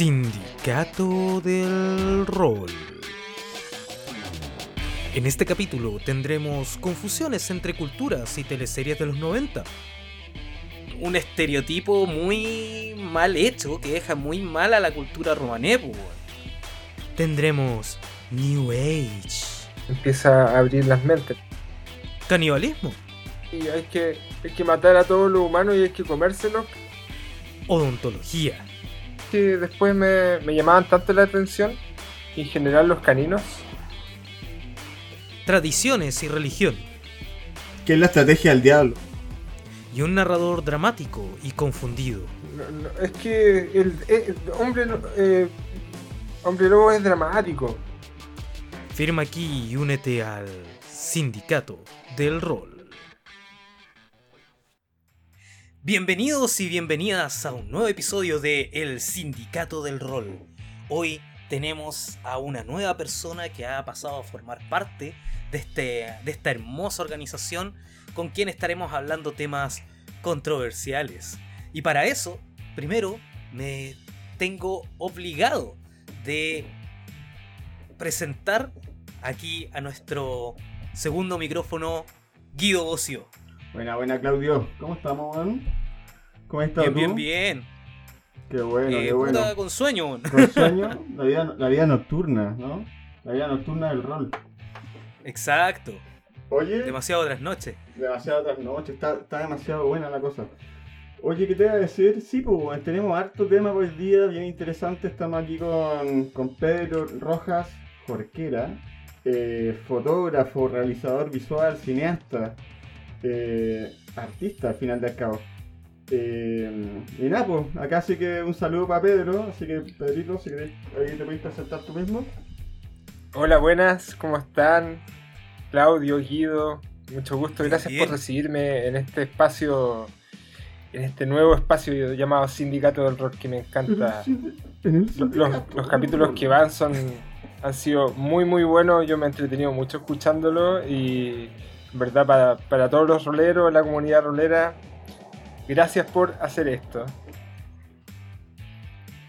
Sindicato del Rol. En este capítulo tendremos confusiones entre culturas y teleseries de los 90. Un estereotipo muy mal hecho que deja muy mal a la cultura romanepo. Tendremos New Age. Empieza a abrir las mentes. Canibalismo. Y hay que, hay que matar a todos los humanos y hay que comérselos. Odontología. Que después me, me llamaban tanto la atención. Y en general los caninos. Tradiciones y religión. ¿Qué es la estrategia del diablo? Y un narrador dramático y confundido. No, no, es que el, el hombre, eh, hombre lobo es dramático. Firma aquí y únete al Sindicato del Rol. Bienvenidos y bienvenidas a un nuevo episodio de El Sindicato del Rol. Hoy tenemos a una nueva persona que ha pasado a formar parte de, este, de esta hermosa organización con quien estaremos hablando temas controversiales. Y para eso, primero me tengo obligado de presentar aquí a nuestro segundo micrófono, Guido Bocio. Buena, buena, Claudio. ¿Cómo estamos, weón? ¿Cómo estás Bien, tú? bien, bien. Qué bueno, Eh, qué bueno. puta, con sueño. weón. Con sueño, la vida, la vida nocturna, ¿no? La vida nocturna del rol. Exacto. Oye, Demasiado otras noches. demasiado otras noches, está, está demasiado buena la cosa. Oye, ¿qué te iba a decir? Sí, pues tenemos harto tema hoy día, bien interesante. Estamos aquí con, con Pedro Rojas Jorquera, eh, fotógrafo, realizador visual, cineasta, eh, artista al final del cabo. Eh, y nada, pues acá sí que un saludo para Pedro, así que Pedrito, si querés, ahí te puedes presentar tú mismo. Hola, buenas, ¿cómo están? Claudio, Guido, mucho gusto. Gracias Bien. por recibirme en este espacio, en este nuevo espacio llamado Sindicato del Rock que me encanta. En el Lo- Los, los capítulos que van son han sido muy muy buenos, yo me he entretenido mucho escuchándolo y verdad para, para todos los roleros, la comunidad rolera, gracias por hacer esto.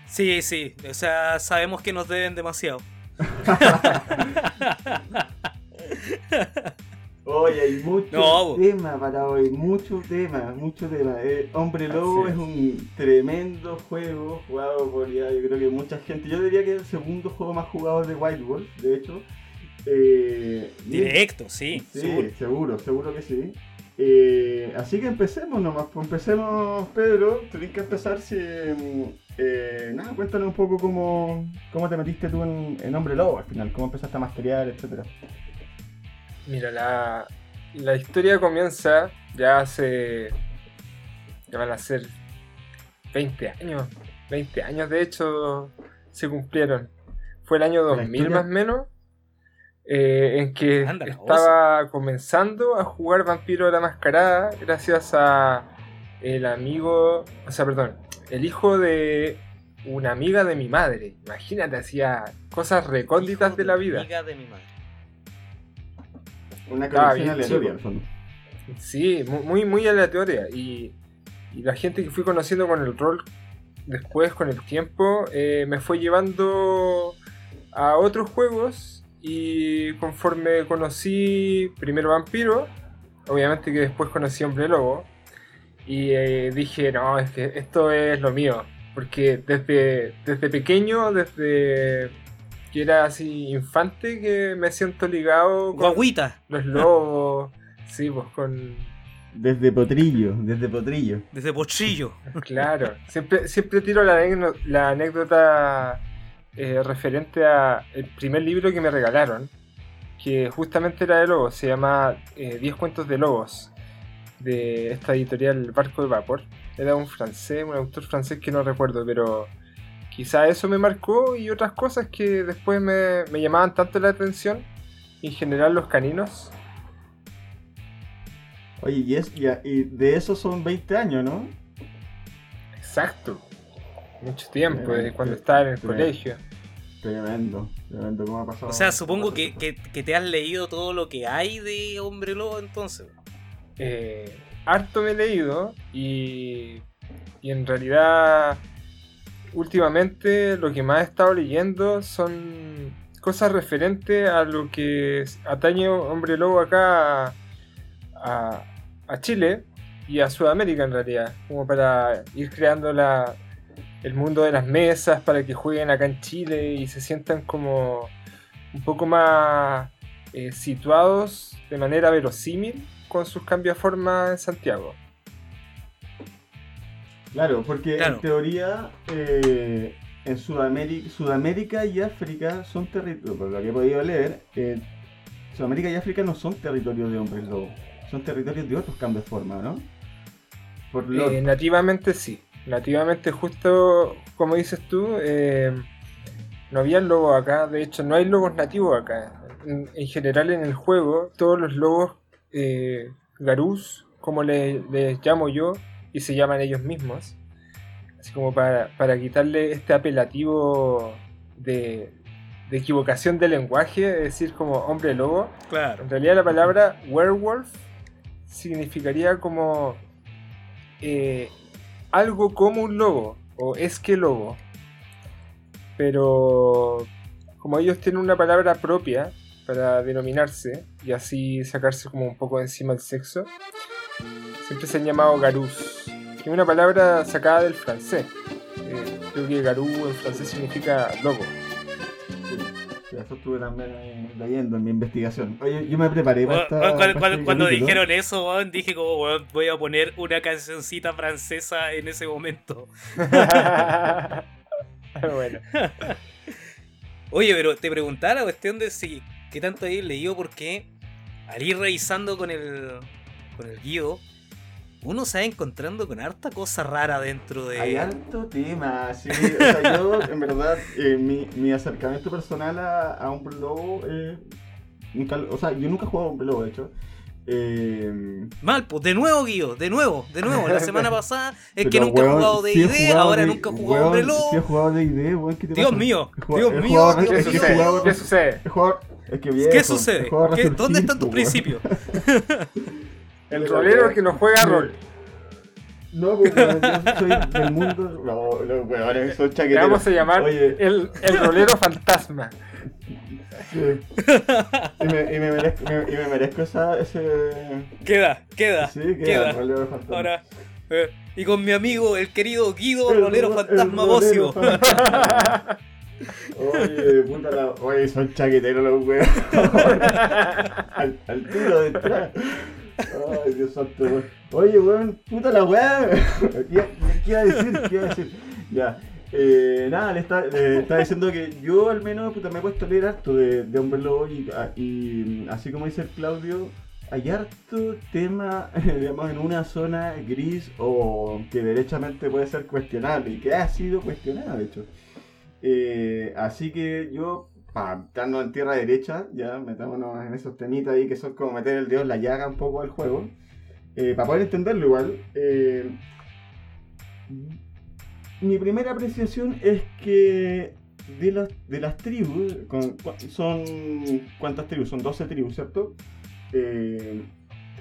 Sí, sí. O sea, sabemos que nos deben demasiado. Oye, hay mucho No, tema para hoy, mucho tema, mucho tema. Eh, Hombre Lobo es es. un tremendo juego jugado por ya, yo creo que mucha gente. Yo diría que es el segundo juego más jugado de Wild Wolf, de hecho. Eh, Directo, sí. Sí, seguro. seguro. seguro, que sí. Eh, así que empecemos nomás, pues empecemos, Pedro. Tenés que empezar si. mm, eh, nada, cuéntanos un poco cómo, cómo te metiste tú en, en Hombre Lobo al final, cómo empezaste a masterear, etcétera. Mira, la, la historia comienza ya hace. ya van a ser 20 años. 20 años de hecho se cumplieron. Fue el año La 2000 historia- más o menos. Eh, en que Anda estaba comenzando a jugar Vampiro de la Mascarada gracias a el amigo, o sea, perdón, el hijo de una amiga de mi madre. Imagínate, hacía cosas recónditas Hijo de la vida. Amiga de mi madre. Una Estaba colección bien aleatoria, al fondo. Sí, mu- muy, muy aleatoria. Y, y la gente que fui conociendo con el rol después, con el tiempo, eh, me fue llevando a otros juegos. Y conforme conocí primero Vampiro, obviamente que después conocí Hombre Lobo. Y eh, dije, no, es que esto es lo mío. Porque desde, desde pequeño, desde que era así infante, que me siento ligado con Guaguita. los lobos. Sí, pues con. Desde Potrillo, desde Potrillo. Desde Pochillo. Claro. Siempre, siempre tiro la, la anécdota eh, referente a el primer libro que me regalaron. Que justamente era de lobos. Se llama eh, 10 cuentos de lobos. De esta editorial Barco de Vapor. Era un francés, un autor francés que no recuerdo, pero quizá eso me marcó y otras cosas que después me, me llamaban tanto la atención. En general los caninos. Oye, y, es, y de eso son 20 años, ¿no? Exacto. Mucho tiempo, desde cuando estaba en el tremendo. colegio. Tremendo, tremendo, ¿cómo ha pasado? O sea, supongo que, que- que te has leído todo lo que hay de Hombre Lobo entonces. Eh, harto me he leído y, y en realidad últimamente lo que más he estado leyendo son cosas referentes a lo que atañe Hombre Lobo acá a, Chile y a Sudamérica en realidad, como para ir creando la, el mundo de las mesas, para que jueguen acá en Chile y se sientan como un poco más eh, situados de manera verosímil con sus cambios de forma en Santiago. Claro, porque en teoría eh, en Sudamérica, Sudamérica y África son territorios, por lo que he podido leer, eh, Sudamérica y África no son territorios de hombres lobos, son territorios de otros cambios de forma, ¿no? Eh, nativamente sí, nativamente justo como dices tú, no había lobos acá, de hecho no hay lobos nativos acá. En, general en el juego, todos los lobos garús, como les llamo yo, y se llaman ellos mismos. Así como para, quitarle este apelativo de, equivocación de lenguaje, es decir, como hombre lobo. Claro. En realidad la palabra werewolf significaría como eh, algo como un lobo o es que lobo. Pero como ellos tienen una palabra propia para denominarse y así sacarse como un poco encima el sexo, siempre se han llamado garús, que es una palabra sacada del francés. Eh, creo que garú en francés significa lobo. Sí, eso estuve también leyendo en mi investigación. Oye, yo me preparé para esta, Cuando, este dijeron eso, dije como, voy a poner una cancioncita francesa en ese momento. bueno. Oye, pero te preguntaba la cuestión de si qué tanto habéis leído porque al ir revisando con el con el guío uno se va encontrando con harta cosa rara dentro de. Hay harto tema, sí. O sea, yo, en verdad, eh, mi, mi, acercamiento personal a, a un lobo. Eh, nunca, o sea, yo nunca he jugado a un lobo, de hecho. Eh... Mal, pues de nuevo, Guido, de nuevo, de nuevo. La semana pasada es que nunca he jugado de ID, ahora nunca he jugado Hombre Lobo. Sí he jugado de ID, weón, ¿qué te Dios mío, Dios mío, ¿qué sucede? ¿Qué sucede? ¿Qué sucede? ¿Dónde están tus principios? El rolero que no juega rol. No, pues yo soy del mundo. No, los weones son chaqueteros. vamos a llamar el, el rolero fantasma. Sí. Y, me, y, me merezco, y me merezco esa, ese. Queda, queda. Sí, queda. queda. El rolero fantasma. Ahora. Eh, y con mi amigo, el querido Guido, el rolero fantasma Bocio. Oye, puta la. Oye, son chaqueteros los weones. al, al tiro detrás. Ay, Dios santo, Oye, weón, puta la weá. ¿Qué, iba a decir? ¿Qué iba a decir? Ya. Eh, nada, le está, diciendo que yo al menos puta, me he puesto a leer harto de, de Hombre Lobo y, ah, y, así como dice el Claudio, hay harto tema, digamos, en una zona gris o que derechamente puede ser cuestionable y que ha sido cuestionada, de hecho. Eh, así que yo para estarnos en tierra derecha, ya metámonos en esos temitas ahí que son como meter el dedo en la llaga un poco al juego, eh, para poder entenderlo igual. Eh, mi primera apreciación es que de, las de las tribus, son ¿cuántas tribus? Son 12 tribus, ¿cierto? Eh,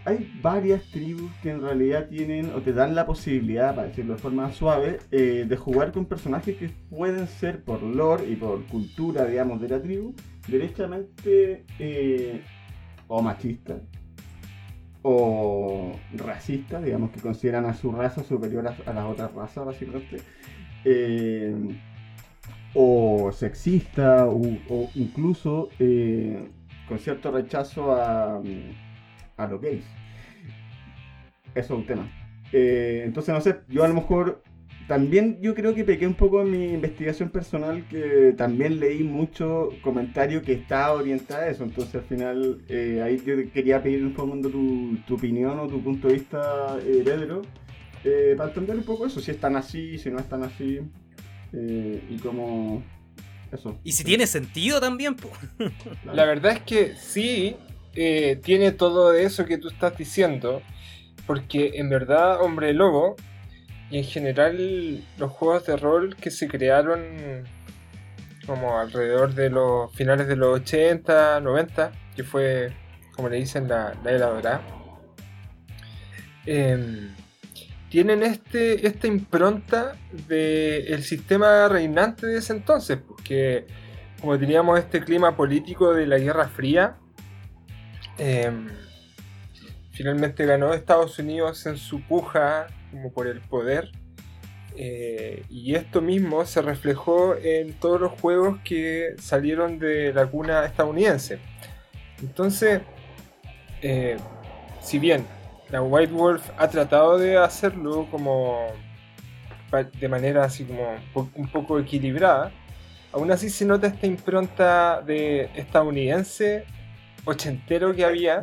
hay varias tribus que en realidad tienen o te dan la posibilidad, para decirlo de forma suave, eh, de jugar con personajes que pueden ser por lore y por cultura, digamos, de la tribu, derechamente eh, o machistas o racistas, digamos, que consideran a su raza superior a, las otras razas, básicamente. Eh, o sexista o, incluso con cierto rechazo a, a los gays. Eso es un tema. Eh, entonces, no sé, yo a lo mejor también yo creo que pequé un poco en mi investigación personal que también leí mucho comentario que está orientado a eso. Entonces al final eh, ahí yo quería pedir un poco tu, tu opinión o tu punto de vista, eh, Pedro, eh, para entender un poco eso, si están así, si no están así, y cómo... Eso. Y si tiene sentido también. La verdad es que sí, eh, tiene todo eso que tú estás diciendo, porque en verdad Hombre Lobo y en general los juegos de rol que se crearon como alrededor de los finales de los 80, 90, que fue, como le dicen, la, la era dorada, em, tienen este, esta impronta del sistema reinante de ese entonces, porque como teníamos este clima político de la Guerra Fría, em, finalmente ganó Estados Unidos en su puja como por el poder. Eh, y esto mismo se reflejó en todos los juegos que salieron de la cuna estadounidense. Entonces, eh, si bien la White Wolf ha tratado de hacerlo como de manera así como un poco equilibrada, aún así se nota esta impronta de estadounidense ochentero que había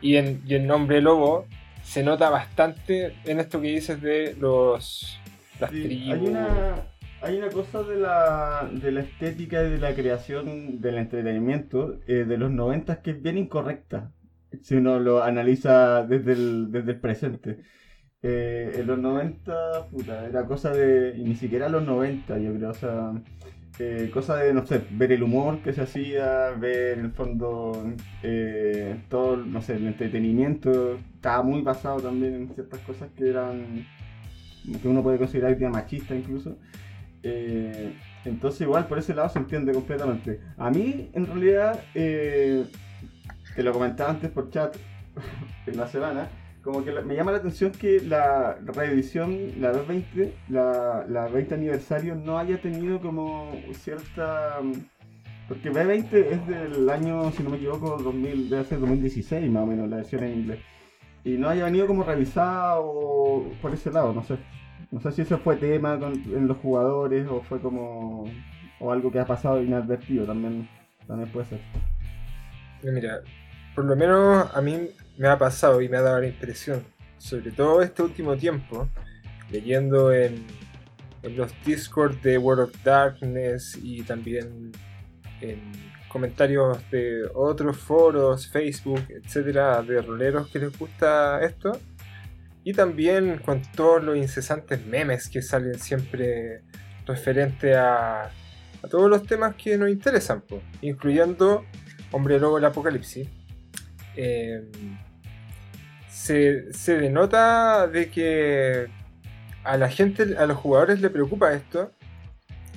y en, y nombre lobo se nota bastante en esto que dices de los las Hay una, hay una cosa de la, de la estética y de la creación del entretenimiento eh, de los 90 que es bien incorrecta si uno lo analiza desde el, desde el presente. Eh, en los 90, puta, era cosa de. Y ni siquiera los 90, yo creo, o sea. Eh, cosa de, no sé, ver el humor que se hacía, ver el fondo eh, todo, no sé, el entretenimiento. Estaba muy basado también en ciertas cosas que eran. que uno puede considerar que machista incluso. entonces, igual por ese lado se entiende completamente. A mí, en realidad te lo comentaba antes por chat en la semana, como que me llama la atención que la reedición, la 220, la, la 20 aniversario, no haya tenido como cierta... Porque B20 es del año, si no me equivoco, 2000, debe ser 2016 más o menos, la versión en inglés. Y no haya venido como revisada o por ese lado, no sé. No sé si eso fue tema en los jugadores o fue como... o algo que ha pasado inadvertido, también, también puede ser. Mira, por lo menos a mí me ha pasado y me ha dado la impresión, sobre todo este último tiempo, leyendo en, los Discord de World of Darkness y también en comentarios de otros foros, Facebook, etcétera, de roleros que les gusta esto. Y también con todos los incesantes memes que salen siempre referente a, a todos los temas que nos interesan, incluyendo Hombre Lobo el Apocalipsis. Em, se, denota de que a la gente, a los jugadores le preocupa esto,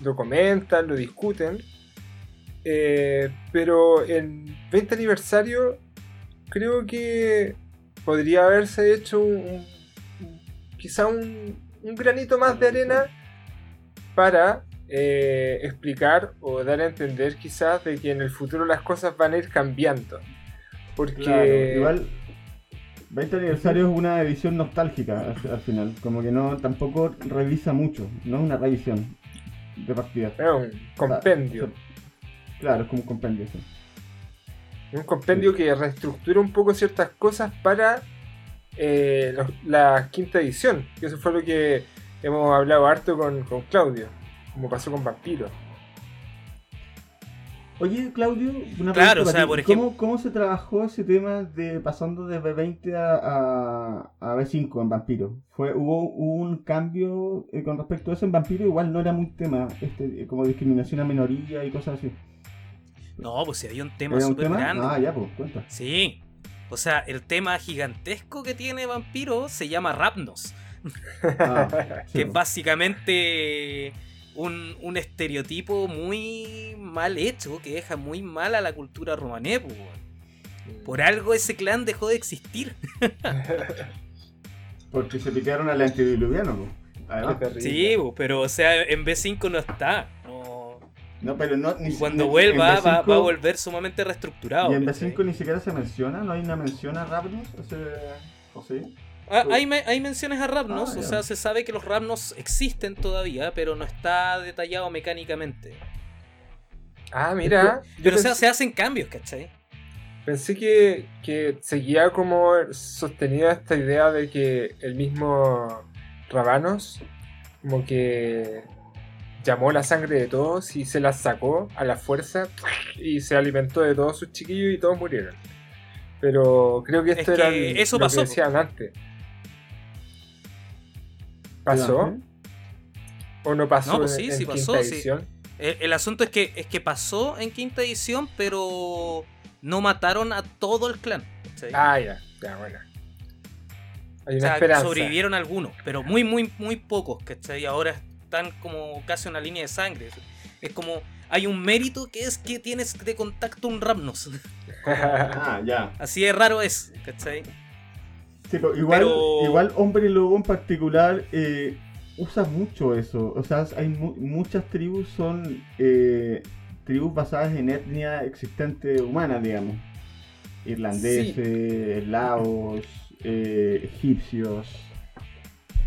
lo comentan, lo discuten, eh, pero en 20 aniversario creo que podría haberse hecho un, quizá un, granito más de arena para eh, explicar o dar a entender quizás de que en el futuro las cosas van a ir cambiando. Porque. igual. 20 aniversario es una edición nostálgica al, final. Como que no tampoco revisa mucho. No es una revisión de partida. Es un compendio. claro, es como un compendio. Un compendio que reestructura un poco ciertas cosas para eh, la quinta edición. Que eso fue lo que hemos hablado harto con, con Claudio. Como pasó con Vampiro. Oye, Claudio, una claro, o sea, por ejemplo... ¿Cómo, se trabajó ese tema de pasando de B20 a, a, B5 en Vampiro? Fue, ¿Hubo un cambio eh, con respecto a eso en Vampiro? Igual no era muy tema, este, como discriminación a minoría y cosas así. No, pues sí, había un tema súper grande. Ah, ya, pues, cuenta. Sí. O sea, el tema gigantesco que tiene Vampiro se llama Rapnos. Ah, que básicamente un, estereotipo muy mal hecho que deja muy mal a la cultura romané. Por algo ese clan dejó de existir. Porque se picaron al antediluviano. Sí, pero o sea, en B5 no está. No, pero no, ni, cuando vuelva va, a volver sumamente reestructurado. Y en B5 ni siquiera se menciona, no hay una mención a Ravnus, ¿o sí? Ah, hay, menciones a Rapnos, ah, o sea, se sabe que los Rapnos existen todavía, pero no está detallado mecánicamente. Ah, mira. Pero, o sea, se hacen cambios, ¿cachai? Pensé que, que seguía como sostenida esta idea de que el mismo Rabanos como que llamó la sangre de todos y se la sacó a la fuerza y se alimentó de todos sus chiquillos y todos murieron. Pero creo que esto era eso lo pasó, que decían antes. ¿Pasó? ¿O no pasó? No, pues sí, sí pasó. El, asunto es que, es que pasó en quinta edición, pero no mataron a todo el clan. Ah, ya, ya, bueno. Hay O una sea, esperanza. sobrevivieron algunos, pero muy, muy, muy pocos, ¿cachai? Ahora están como casi una línea de sangre. Es como, hay un mérito que es que tienes de contacto un Ramnos. Ah, ya. Así de raro es, ¿cachai? Sí, pero igual, Pero- igual Hombre Lobo en particular eh, usa mucho eso. O sea, hay mu- muchas tribus son eh, tribus basadas en etnia existente humana, digamos. Irlandeses, eslavos, eh, egipcios.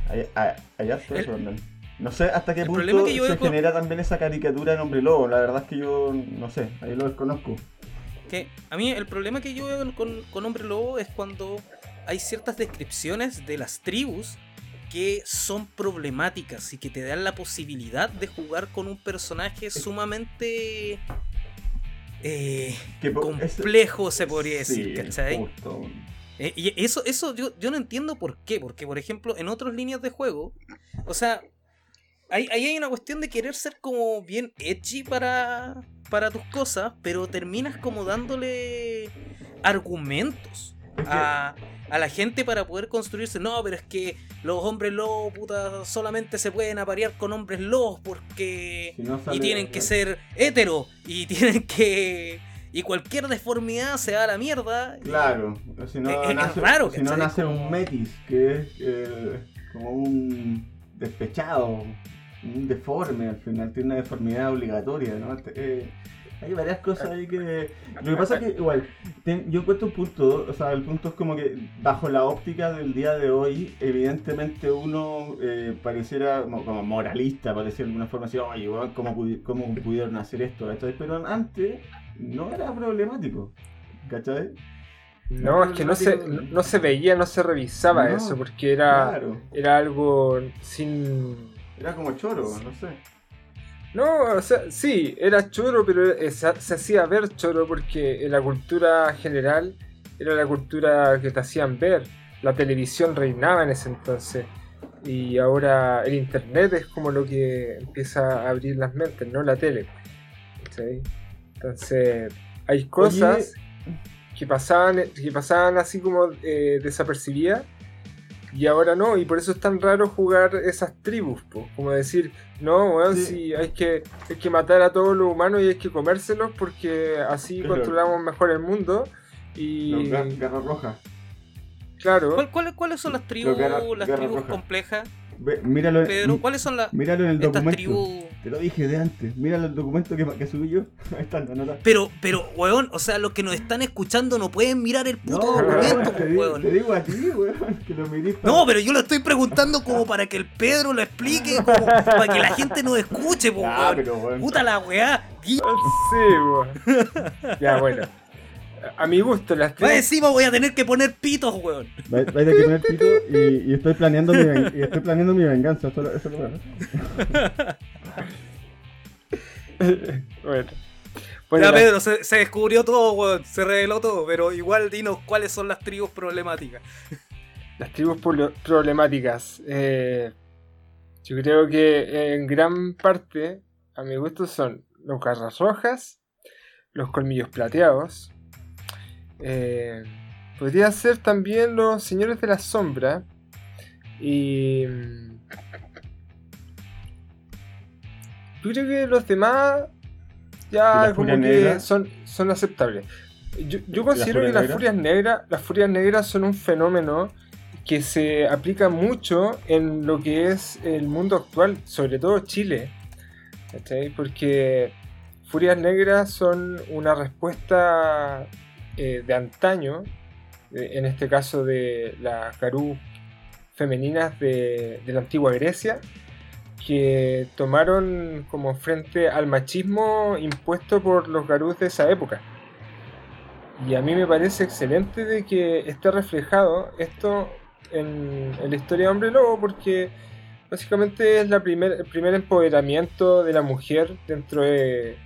Hay harto de El-. No sé hasta qué el punto que se con- genera también esa caricatura en Hombre Lobo. La verdad es que yo no sé, ahí lo desconozco. Que a mí el problema que yo veo con, con Hombre Lobo es cuando hay ciertas descripciones de las tribus que son problemáticas y que te dan la posibilidad de jugar con un personaje sumamente eh, complejo, se podría decir, Sí, ¿cachai? justo. Eh, y eso, eso yo, yo no entiendo por qué. Porque, por ejemplo, en otras líneas de juego, o sea, ahí, ahí hay una cuestión de querer ser como bien edgy para, para tus cosas, pero terminas como dándole argumentos a, a la gente para poder construirse. No, pero es que los hombres lobos, puta, solamente se pueden aparear con hombres lobos porque si no y tienen que ser hetero y tienen que y cualquier deformidad se va a la mierda Claro, si no, Es- es nace, raro, si no nace un metis, que es eh, como un despechado, un deforme al final, tiene una deformidad obligatoria, ¿no? Eh, hay varias cosas ahí que... Lo que pasa es que igual, ten- yo encuentro un punto, o sea, el punto es como que bajo la óptica del día de hoy, evidentemente uno eh, pareciera como, como moralista, pareciera de alguna forma así, oye, ¿cómo, pudi- cómo pudieron hacer esto? ¿cachai? Pero antes no era problemático, ¿cachai? No, es que no se, no se veía, no se revisaba No, eso, porque era, Claro, era algo sin... era como choro, no sé. No, o sea, sí, era choro, pero eh, se, se hacía ver choro porque en la cultura general era la cultura que te hacían ver. La televisión reinaba en ese entonces. Y ahora el internet es como lo que empieza a abrir las mentes, no la tele. Entonces, hay cosas que pasaban, que pasaban así como eh, desapercibidas y ahora no, y por eso es tan raro jugar esas tribus, po. como decir, no, weón, Sí. si hay que, hay que matar a todos los humanos y hay que comérselos porque así Claro. controlamos mejor el mundo. Y Los gar- garras rojas. claro, ¿Cuál- cuál- ¿Cuáles son las tribus, las tribus roja. complejas? Ve, míralo, Pedro, ¿cuáles son las míralo en el documento. Te lo dije de antes. Míralo en el documento que, que subí yo. Ahí está, anota. Pero, pero, weón, o sea, los que nos están escuchando no pueden mirar el puto No, documento, te, digo, weón. te digo a ti, weón, que lo mirís. para- No, pero yo lo estoy preguntando como para que el Pedro lo explique, como para que la gente nos escuche, po, Ah, weón. pero weón. Puta la weá. Sí, weón. ya bueno. A mi gusto, las tribus encima voy a tener que poner pitos, weón. Vais a que poner pito y, y estoy planeando mi, ven- y estoy planeando mi venganza. Eso, eso lo bueno. bueno. Bueno, ya, Pedro, se, se descubrió todo, weón. Se reveló todo, pero igual dinos cuáles son las tribus problemáticas. Las tribus problemáticas. eh, yo creo que en gran parte, a mi gusto, son los garras rojas, los colmillos plateados. Eh, podría ser también los señores de la sombra. Y. mm, Yo creo que los demás ¿Y ya como que son, son aceptables. Yo, yo considero que las furias negras, las furias negras son un fenómeno que se aplica mucho en lo que es el mundo actual, sobre todo Chile. Porque Furias Negras son una respuesta eh, de antaño, eh, en este caso de las Garú femeninas de, la antigua Grecia, que tomaron como frente al machismo impuesto por los Garús de esa época. Y a mí me parece excelente de que esté reflejado esto en, la historia de Hombre Lobo, porque básicamente es el primer empoderamiento de la mujer dentro de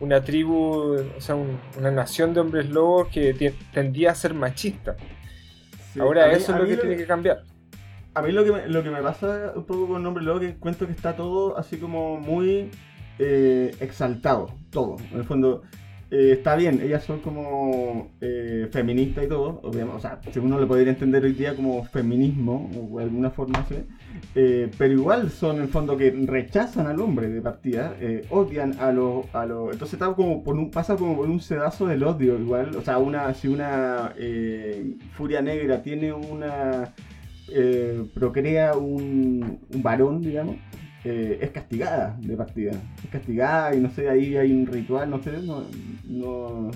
una tribu, o sea, un- una nación de hombres lobos que tendía a ser machista. Sí, Ahora mí- eso es lo que tiene que cambiar. A mí lo que, me, lo que me pasa un poco con Nombre Lobo que encuentro que está todo así como muy eh, exaltado, todo. En el fondo, eh, está bien, ellas son como eh, feministas y todo, obviamente, o sea, si uno lo podría entender hoy día como feminismo, o de alguna forma así, eh, pero igual son en el fondo que rechazan al hombre de partida, eh, odian a los... A lo, entonces está como pasa como por un sedazo del odio igual, o sea, una si una furia negra tiene una... procrea un, un varón, digamos, eh, es castigada de partida. Es castigada y no sé, ahí hay un ritual, no sé, no, no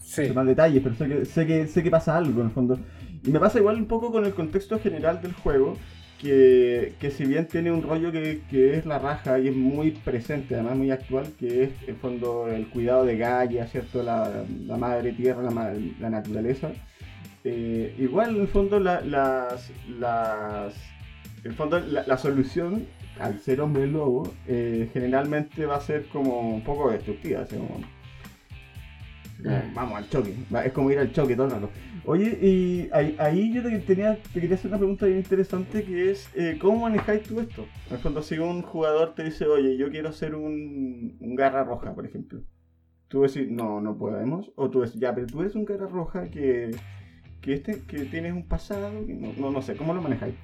Sí. sé más detalles, pero sé que, sé, que, sé que pasa algo en el fondo. Y me pasa igual un poco con el contexto general del juego, que, que si bien tiene un rollo que, que es la raja y es muy presente, además muy actual, que es en el fondo el cuidado de Gaia, ¿cierto? La, la madre tierra, la, la naturaleza. Eh, igual en el fondo la- las, las en el fondo la, la solución al ser hombre lobo eh, generalmente va a ser como un poco destructiva así como, como, vamos al choque es como ir al choque rato oye y ahí, ahí yo te, tenía, te quería hacer una pregunta bien interesante que es eh, ¿cómo manejáis tú esto? en el fondo si un jugador te dice oye yo quiero ser un, un garra roja por ejemplo tú decís no no podemos o tú decís ya pero tú eres un garra roja que que este que tienes un pasado no, no, no sé cómo lo manejáis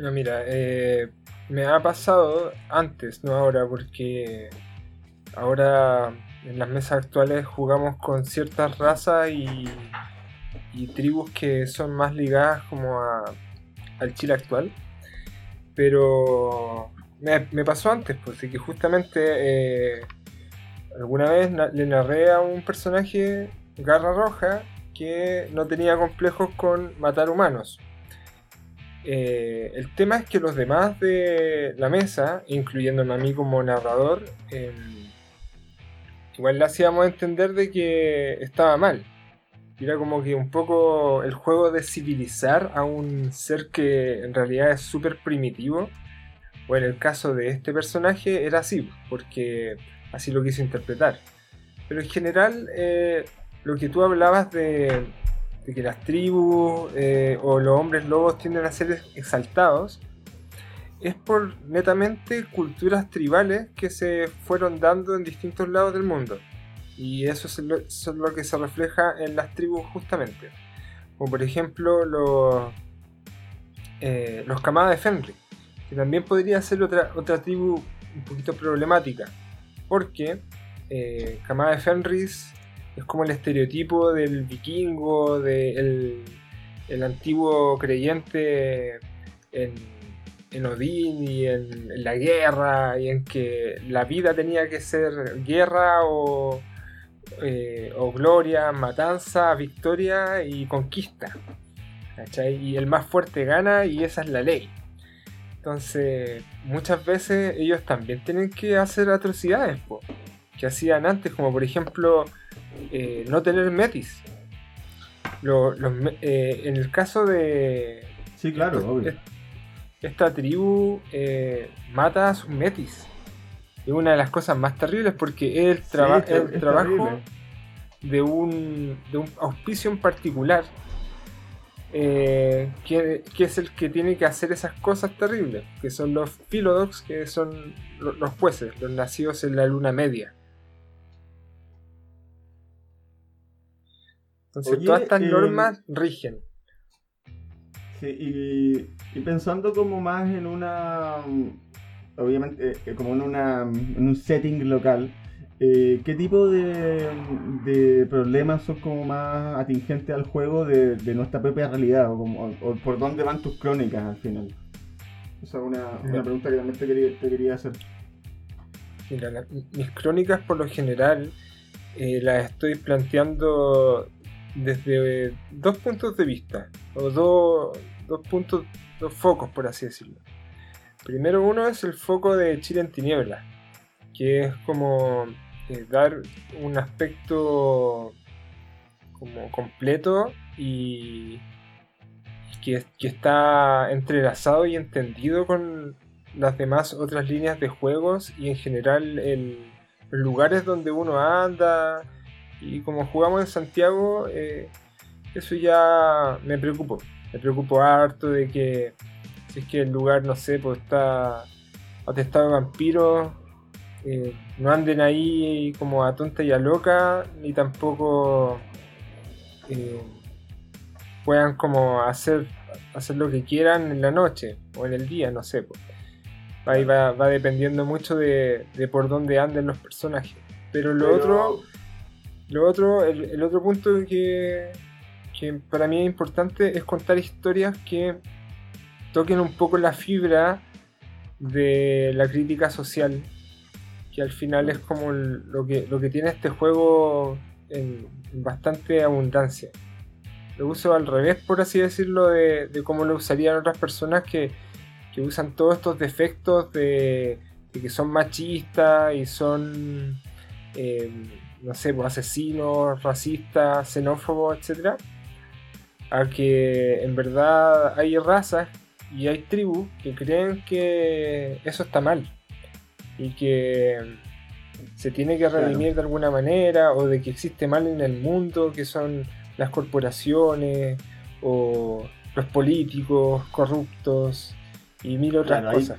No, mira, eh, me ha pasado antes, no ahora, porque ahora en las mesas actuales jugamos con ciertas razas y, tribus que son más ligadas como a, al Chile actual. Pero me, pasó antes, pues, que justamente eh, alguna vez le narré a un personaje garra roja que no tenía complejos con matar humanos. Eh, el tema es que los demás de la mesa, incluyéndome a mí como narrador, eh, igual le hacíamos entender de que estaba mal. Era como que un poco el juego de civilizar a un ser que en realidad es súper primitivo. O en el caso de este personaje era así, porque así lo quiso interpretar. Pero en general, eh, lo que tú hablabas de, de que las tribus eh, o los hombres lobos tienden a ser exaltados, es por netamente culturas tribales que se fueron dando en distintos lados del mundo. Y eso es lo, es lo que se refleja en las tribus justamente. Como por ejemplo los, eh, los Kamada de Fenrir, que también podría ser otra, otra tribu un poquito problemática. Porque eh, Kamada de Fenris es como el estereotipo del vikingo, del el antiguo creyente en, en Odín y en, la guerra y en que la vida tenía que ser guerra o, eh, o gloria, matanza, victoria y conquista. ¿cachai? Y el más fuerte gana y esa es la ley. Entonces, muchas veces ellos también tienen que hacer atrocidades po, que hacían antes, como por ejemplo eh, no tener metis. Lo- los me- eh, en el caso de Sí, claro, esta, obvio. est- esta tribu eh, mata a sus metis. Es una de las cosas más terribles porque es el, traba- Sí, es ter- el es trabajo terrible. de un, de un auspicio en particular eh, que, que es el que tiene que hacer esas cosas terribles, que son los Philodox, que son lo- los jueces, los nacidos en la luna media. Entonces Oye, todas estas eh, normas rigen. Sí, y, y pensando como más en una, obviamente, eh, como en, una, en un setting local, eh, ¿qué tipo de, de problemas son como más atingentes al juego de, de nuestra propia realidad? O, como- o por dónde van tus crónicas al final? Esa es una, una pregunta que también te quería, te quería hacer. Mira, la- mis crónicas por lo general eh, las estoy planteando desde dos puntos de vista, o dos, puntos, dos focos por así decirlo. Primero uno es el foco de Chile en tinieblas, que es como eh, dar un aspecto como completo y, y que, que está entrelazado y entendido con las demás otras líneas de juegos y en general el, los lugares donde uno anda y como jugamos en Santiago eh, eso ya me preocupo me preocupo harto de que si es que el lugar no sé pues está atestado de vampiros eh, no anden ahí como a tonta y a loca, ni tampoco eh, puedan como hacer, hacer lo que quieran en la noche o en el día, no sé. Ahí va, dependiendo mucho de, por dónde anden los personajes. Pero lo otro, lo otro el, otro punto que, que para mí es importante es contar historias que toquen un poco la fibra de la crítica social que al final es como lo, que, lo que tiene este juego en, bastante abundancia. Lo uso al revés, por así decirlo, de, cómo lo usarían otras personas que, usan todos estos defectos de, que son machistas y son, eh, no sé, pues, asesinos, racistas, xenófobos, etc. A que en verdad hay razas y hay tribus que creen que eso está mal y que se tiene que redimir de alguna manera o de que existe mal en el mundo, que son las corporaciones o los políticos corruptos y mil otras cosas.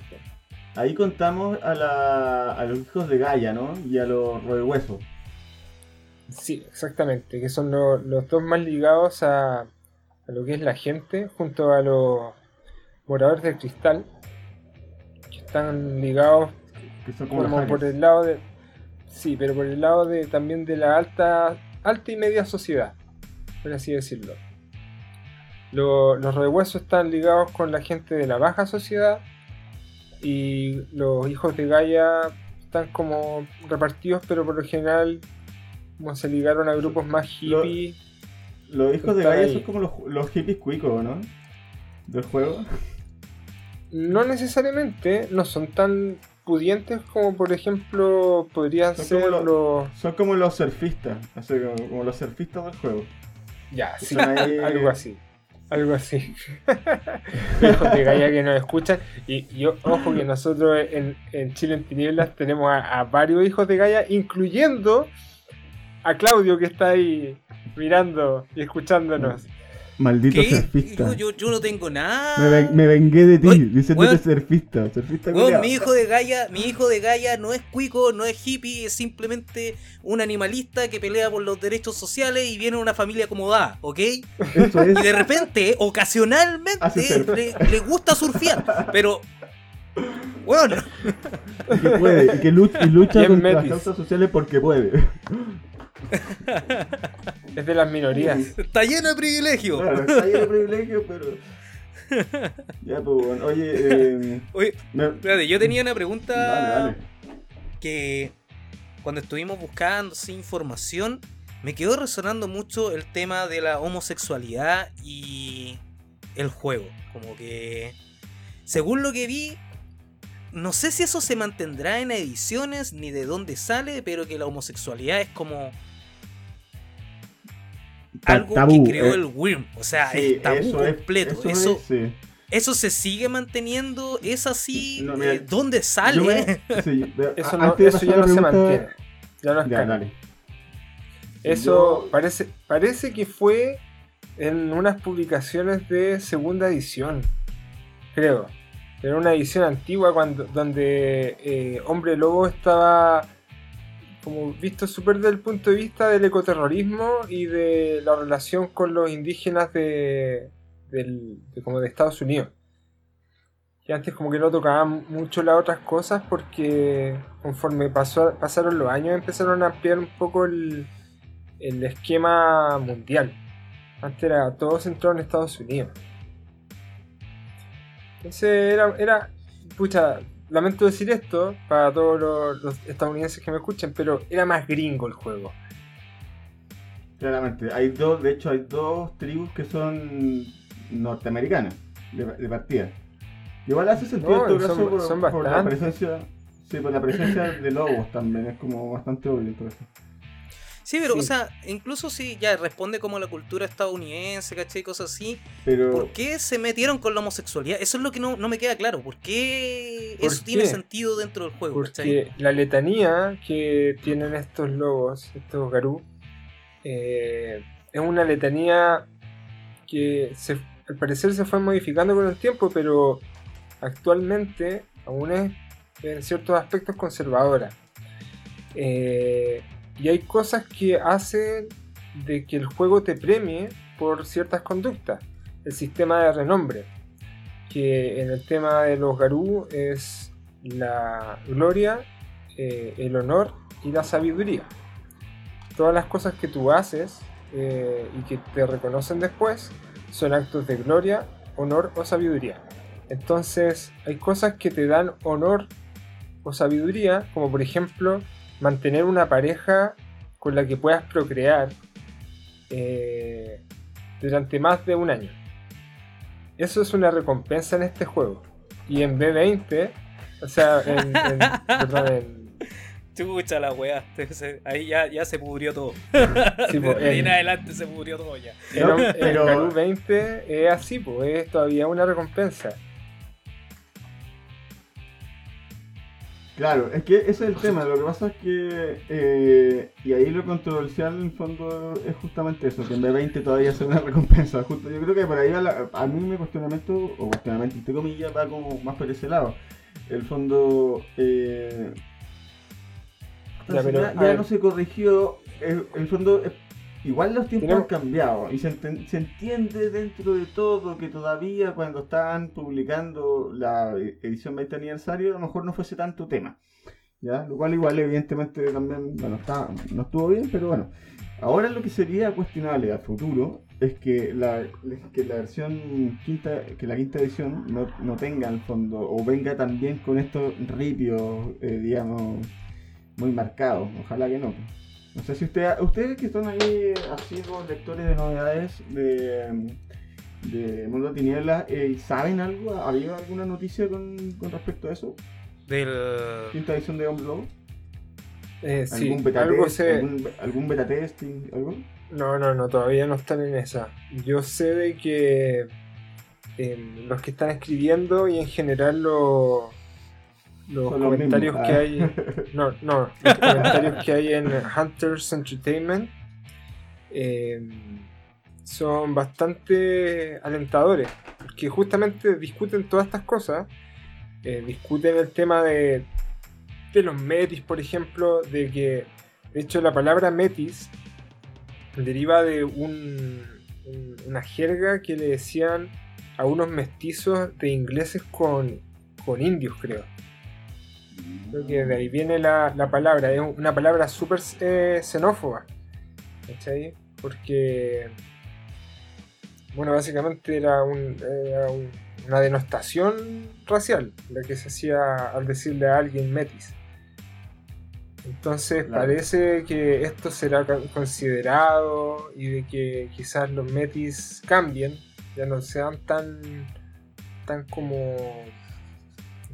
Ahí, contamos a, los hijos de Gaia, ¿no? Y a los rodehuesos. Sí, exactamente, que son los dos más ligados a, a lo que es la gente, junto a los moradores del cristal, que están ligados como, por el lado de. Sí, pero por el lado de también de la alta, alta y media sociedad, por así decirlo. los rehuesos están ligados con la gente de la baja sociedad y los hijos de Gaia están como repartidos, pero por lo general como se ligaron a grupos más hippies. Los, hijos de Gaia son como los, los hippies cuicos, ¿no? Del juego. No necesariamente, no son tan pudientes como por ejemplo podrían ser los, Son como los surfistas, como, los surfistas del juego. Ya, sí, algo así. Algo así. Hijos de Gaia que nos escuchan. Y, yo, ojo que nosotros en, Chile en Tinieblas tenemos a, varios hijos de Gaia, incluyendo a Claudio que está ahí mirando y escuchándonos. Maldito surfista. Yo, yo, no tengo nada. Me, me vengué de ti, diciéndote surfista. surfista mi hijo de Gaia, mi hijo de Gaia no es cuico, no es hippie, es simplemente un animalista que pelea por los derechos sociales y viene de una familia acomodada, ¿ok? Eso es. Y de repente, ocasionalmente, le, gusta surfear, pero bueno. Y que puede, y que lucha, y lucha contra las causas sociales porque puede. es de las minorías. Está lleno de privilegios. Claro, está lleno de privilegios, pero. Ya, pues, bueno. Oye, eh... Oye, espérate, yo tenía una pregunta. Dale, dale. Que cuando estuvimos buscando información, me quedó resonando mucho el tema de la homosexualidad y el juego. Como que, según lo que vi, no sé si eso se mantendrá en ediciones ni de dónde sale, pero que la homosexualidad es como algo que creó eh, el Wyrm. O sea, es tabú completo. eso, eso, se sigue manteniendo. ¿Es así? Eh, ¿Dónde sale? eso, no, ya no se mantiene. Ya no es Eso parece, parece que fue en unas publicaciones de segunda edición. Creo. Era una edición antigua cuando, donde eh, Hombre Lobo estaba como visto súper desde el punto de vista del ecoterrorismo y de la relación con los indígenas de, como de Estados Unidos. Y antes como que no tocaban mucho las otras cosas porque conforme pasó, pasaron los años empezaron a ampliar un poco el, el esquema mundial. Antes era todo centrado en Estados Unidos. Entonces era, era, pucha, lamento decir esto para todos los, estadounidenses que me escuchen, pero era más gringo el juego. Claramente, hay dos, de hecho hay dos tribus que son norteamericanas de, partida. Igual hace sentido en todo caso por, la presencia, sí, por la presencia de lobos también, es como bastante obvio todo eso. Sí, pero, o sea, incluso si ya responde como la cultura estadounidense, ¿cachai? Cosas así. Pero... ¿Por qué se metieron con la homosexualidad? Eso es lo que no, me queda claro. ¿Por qué eso tiene sentido dentro del juego? Porque la letanía que tienen estos lobos, estos garú, eh, es una letanía que se, al parecer se fue modificando con el tiempo, pero actualmente aún es en ciertos aspectos conservadora. Eh, y hay cosas que hacen de que el juego te premie por ciertas conductas. El sistema de renombre, que en el tema de los Garú es la gloria, eh, el honor y la sabiduría. Todas las cosas que tú haces eh, y que te reconocen después son actos de gloria, honor o sabiduría. Entonces hay cosas que te dan honor o sabiduría, como por ejemplo mantener una pareja con la que puedas procrear eh, durante más de un año. Eso es una recompensa en este juego. Y en B20, o sea, en, en Chucha la weá. Ahí ya, ya se pudrió todo. Sí, pues, en adelante se pudrió todo ya. Pero, pero... 20 es así, pues es todavía una recompensa. Claro, es que ese es el tema. Lo que pasa es que. Eh, y ahí lo controversial en el fondo es justamente eso: que en B20 todavía es una recompensa. Justo, yo creo que por ahí a, mí mi cuestionamiento, o cuestionamiento entre comillas, va como más por ese lado. El fondo. Eh, ya, no se corrigió. En el fondo, eh, igual los tiempos han cambiado y se, entiende dentro de todo que todavía cuando estaban publicando la edición 20 aniversario a lo mejor no fuese tanto tema. ¿ya? Lo cual igual evidentemente también bueno, está, no estuvo bien, pero bueno. Ahora lo que sería cuestionable a futuro es que la, que la versión quinta, que la quinta edición no, no tenga el fondo o venga también con estos ripios, eh, digamos, muy marcado. Ojalá que no. No sé si usted, ustedes que están ahí así los lectores de novedades de, de Mundo Tinieblas, eh, ¿saben algo? ¿Ha habido alguna noticia con, con respecto a eso? Del quinta edición de Hombre Lobo. Eh, ¿Algún, beta algo algún, beta testing? ¿Algo? No, no, no, todavía no están en esa. Yo sé de que eh, los que están escribiendo y en general los los comentarios que hay. Ah. No, no, los comentarios que hay en Hunters Entertainment em, son bastante alentadores. Porque justamente discuten todas estas cosas. Eh, discuten el tema de, de los metis, por ejemplo, de que de hecho la palabra metis deriva de un, una jerga que le decían a unos mestizos de ingleses con, con indios, creo. Creo que de ahí viene la, palabra, es una palabra súper eh, xenófoba. ¿Cachai? Porque, bueno, básicamente era, una denostación racial la que se hacía al decirle a alguien metis. Entonces parece que esto será considerado y de que quizás los metis cambien, ya no sean tan, tan como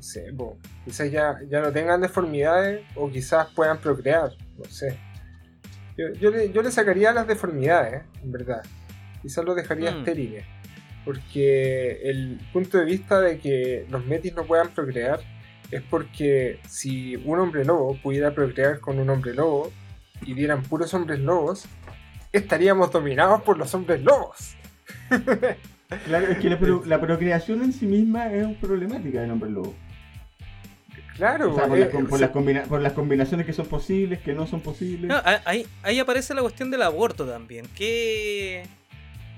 no sé, quizás ya, ya no tengan deformidades o quizás puedan procrear, no sé. Yo, le, sacaría las deformidades, en verdad. Quizás lo dejaría mm. estériles. Porque el punto de vista de que los metis no puedan procrear es porque si un hombre lobo pudiera procrear con un hombre lobo y dieran puros hombres lobos, estaríamos dominados por los hombres lobos. Claro, es que la, la procreación en sí misma es una problemática del hombre lobo. Claro, por, las, por, las combinaciones que son posibles, que no son posibles. ahí, ahí aparece la cuestión del aborto también. ¿Qué.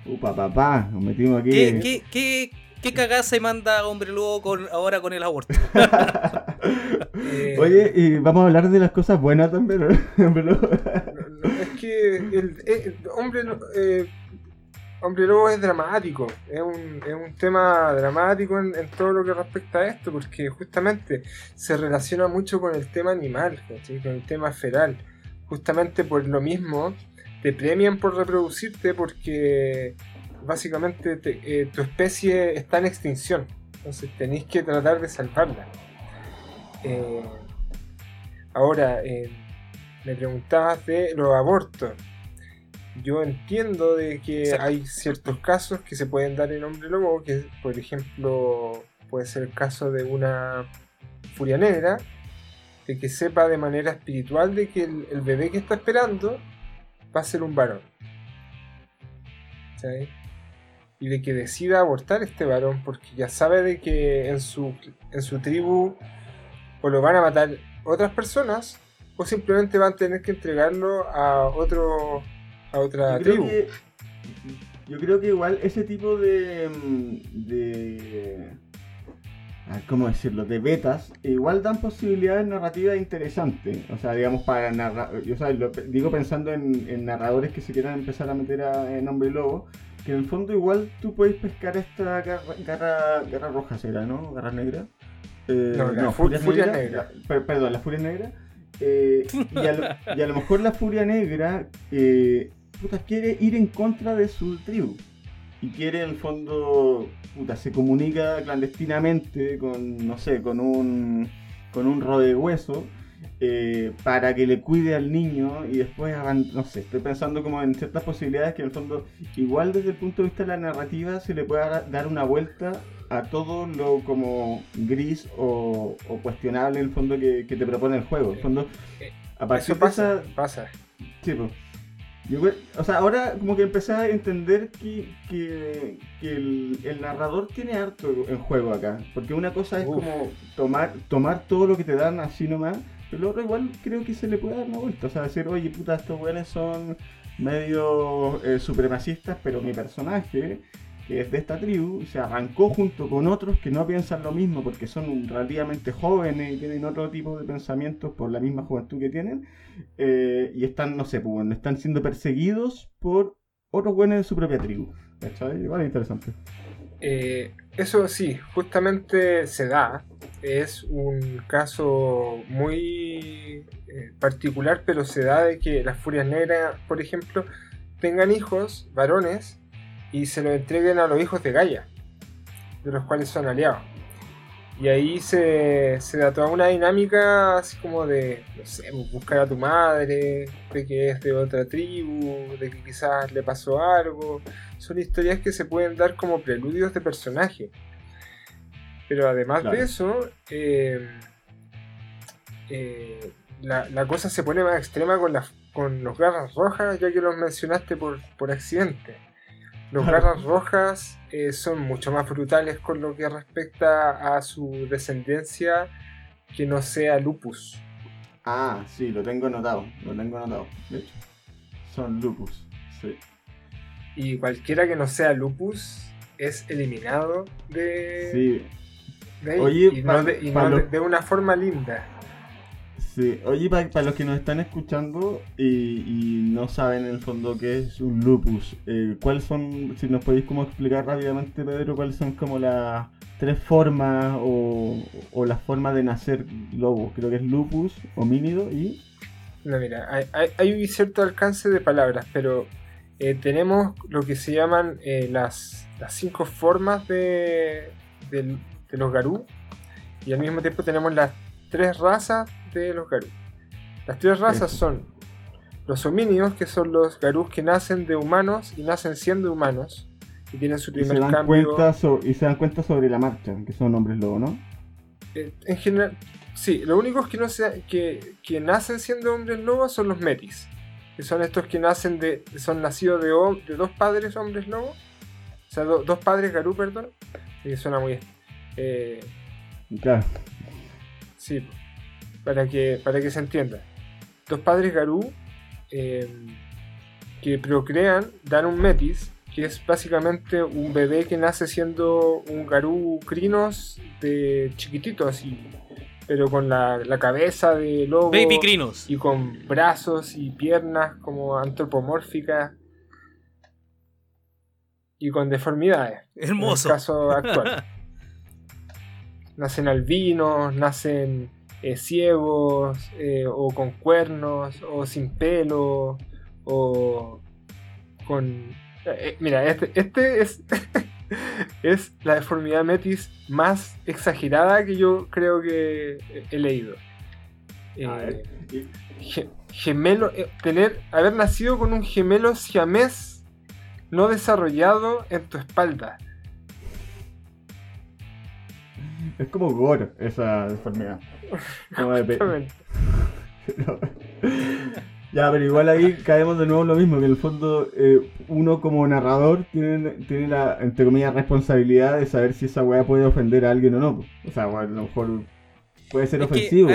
Upa, papá, nos metimos aquí. ¿Qué, qué, qué, qué cagada se manda Hombre Lobo con, ahora con el aborto? Eh, Oye, y vamos a hablar de las cosas buenas también, Hombre Lobo. es que el, eh, Hombre eh, Hombre Lobo es dramático, es un, es un tema dramático en, todo lo que respecta a esto, porque justamente se relaciona mucho con el tema animal, con el tema feral. Justamente por lo mismo, te premian por reproducirte porque básicamente eh, tu especie está en extinción, entonces tenéis que tratar de salvarla. Eh, ahora, eh, me preguntabas de los abortos yo entiendo de que hay ciertos casos que se pueden dar en hombre lobo, que por ejemplo puede ser el caso de una furia negra, de que sepa de manera espiritual de que el, bebé que está esperando va a ser un varón. Y de que decida abortar este varón porque ya sabe de que en su, en su tribu o lo van a matar otras personas o simplemente van a tener que entregarlo a otro a otra yo creo tribu. que, yo creo que igual ese tipo de de ¿cómo decirlo? de betas igual dan posibilidades narrativas interesantes o sea digamos para narrar yo sabes, lo- digo pensando en, en narradores que se quieran empezar a meter a, en hombre lobo que en el fondo igual tú puedes pescar esta garra, garra, garra roja será ¿no? garra negra Eh, No, la fu- furia negra. La- perdón la furia negra Eh, y, a lo, y a lo mejor la furia negra eh, puta, quiere ir en contra de su tribu. Y quiere en el fondo, puta, se comunica clandestinamente con, no sé, con un, con un rodehueso eh, para que le cuide al niño y después, no sé, estoy pensando como en ciertas posibilidades que en el fondo, igual desde el punto de vista de la narrativa, se le pueda dar- una vuelta a todo lo como gris o, o cuestionable en el fondo que, que te propone el juego. En el fondo, a partir Eso de pasa, esa- pasa. Sí, pues. Yo, o sea, ahora como que empecé a entender que, que, que el, el narrador tiene harto en juego acá. Porque una cosa es Uf. como tomar, tomar todo lo que te dan así nomás, pero lo otro igual creo que se le puede dar una vuelta. O sea, decir, oye, puta, estos weones son medio eh, supremacistas, pero mi personaje, que es de esta tribu, se arrancó junto con otros que no piensan lo mismo porque son relativamente jóvenes y tienen otro tipo de pensamientos por la misma juventud que tienen. eh, y están, no sé, pues, están siendo perseguidos por otros buenos de su propia tribu. ¿Cachai? Igual es interesante. Eh, eso sí, justamente se da. Es un caso muy eh, particular, pero se da de que las furias negras, por ejemplo, tengan hijos, varones, y se los entreguen a los hijos de Gaia, de los cuales son aliados. Y ahí se, se da toda una dinámica así como de, no sé, buscar a tu madre, de que es de otra tribu, de que quizás le pasó algo. Son historias que se pueden dar como preludios de personaje. Pero además Claro. de eso, eh, eh, la, la cosa se pone más extrema con, las con los garras rojas, ya que los mencionaste por, por accidente. Los garras rojas eh, son mucho más brutales con lo que respecta a su descendencia que no sea lupus. Ah, sí, lo tengo anotado. Lo tengo anotado. De hecho, son lupus. Sí. Y cualquiera que no sea lupus es eliminado de, Sí, de ahí. Oye, y, pa- no, de, y no lo- de- de una forma linda. Sí, oye, para los que nos están escuchando y, no saben en el fondo qué es un lupus, eh, ¿cuáles son, si nos podéis como explicar rápidamente, Pedro, cuáles son como las tres formas o, o las formas de nacer lobo? Creo que es lupus, homínido y... No, mira, hay, un cierto alcance de palabras, pero eh, tenemos lo que se llaman eh, las, cinco formas de, de los garú y al mismo tiempo tenemos las tres razas de los garú. Las tres razas son los homínidos, que son los garús que nacen de humanos y nacen siendo humanos y tienen su Y primer se, dan cambio. cuenta so- y se dan cuenta sobre la marcha, que son hombres lobo, ¿no? Eh, en general, sí, lo único que, no sea, que, que nacen siendo hombres lobos son los metis. Que son estos que nacen de. son nacidos de, de dos padres hombres lobos. O sea, do- dos padres garú, perdón. Que suena muy. Eh, Claro. sí, para que, para que se entienda. Dos padres garú eh, que procrean, dan un metis, que es básicamente un bebé que nace siendo un garú crinos de chiquitito así, pero con la, la cabeza de lobo Baby Crinos. y con brazos y piernas como antropomórficas y con deformidades. Hermoso. En el caso actual. nacen albinos, nacen eh, ciegos, eh, o con cuernos, o sin pelo, o con... eh, mira, este, este es, es la deformidad metis más exagerada que yo creo que he- leído. Eh, ge- gemelo, tener, haber nacido con un gemelo siamés no desarrollado en tu espalda. Es como gore esa deformidad. Como de pe- Exactamente. ya, pero igual ahí caemos de nuevo en lo mismo, que en el fondo eh, uno como narrador tiene, tiene la, entre comillas, responsabilidad de saber si esa weá puede ofender a alguien o no. O sea, bueno, a lo mejor puede ser Es ofensivo,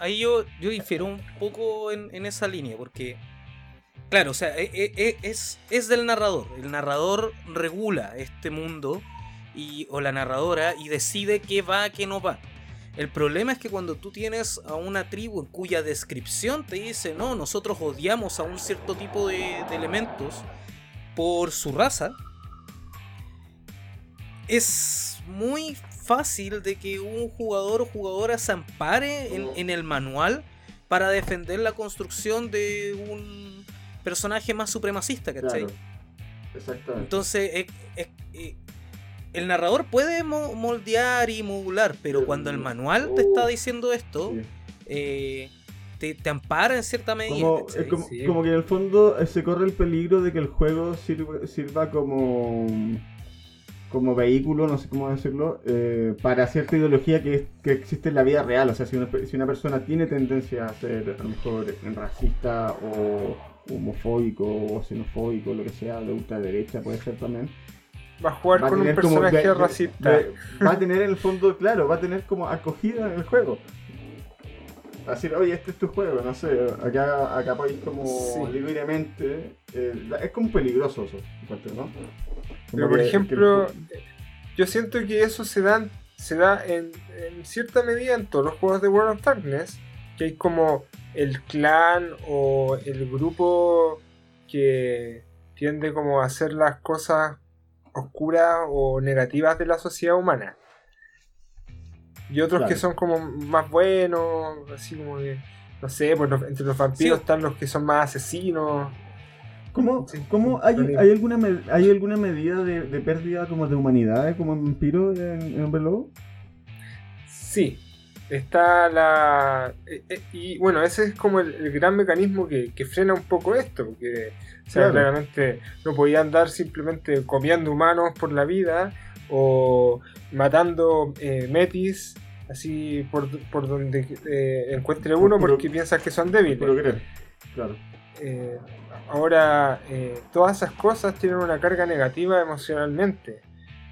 ahí- yo, yo difiero un poco en, esa línea, porque, claro, o sea, e, e, e, es, es del narrador. El narrador regula este mundo y, o la narradora y decide qué va, qué no va. El problema es que cuando tú tienes a una tribu en cuya descripción te dice, no, nosotros odiamos a un cierto tipo de, elementos por su raza, es muy fácil de que un jugador o jugadora se ampare en, el manual para defender la construcción de un personaje más supremacista, ¿cachai? Exactamente. Entonces, el narrador puede moldear y modular, pero cuando el manual te está diciendo esto, eh, te, ampara en cierta medida. Como, que en el fondo eh, se corre el peligro de que el juego sirva, como como vehículo, no sé cómo decirlo, eh, para cierta ideología que, existe en la vida real. O sea, si una, si una persona tiene tendencia a ser a lo mejor racista o homofóbico o xenofóbico, lo que sea, de ultraderecha puede ser también, Va a jugar con un personaje racista. va a tener en el fondo, claro, va a tener como acogida en el juego. Va a decir, oye, este es tu juego, no sé, acá, acá podéis como libremente. Eh, es como peligroso eso, ¿no? Pero por ejemplo, yo siento que eso se da, se da en, en cierta medida en todos los juegos de World of Darkness, que hay como el clan o el grupo que tiende como a hacer las cosas oscuras o negativas de la sociedad humana. Y otros que son como más buenos, así como que, no sé, pues entre los vampiros están los que son más asesinos. ¿Cómo, hay, hay, alguna hay alguna medida de, pérdida como de humanidad como en vampiro en, en Hombre Lobo? Sí, está la... Eh, eh, y bueno, ese es como el, gran mecanismo que, frena un poco esto, porque claramente no podía andar simplemente comiendo humanos por la vida o matando eh, metis así por, donde encuentre uno porque piensas que son débiles. Claro. ahora, todas esas cosas tienen una carga negativa emocionalmente.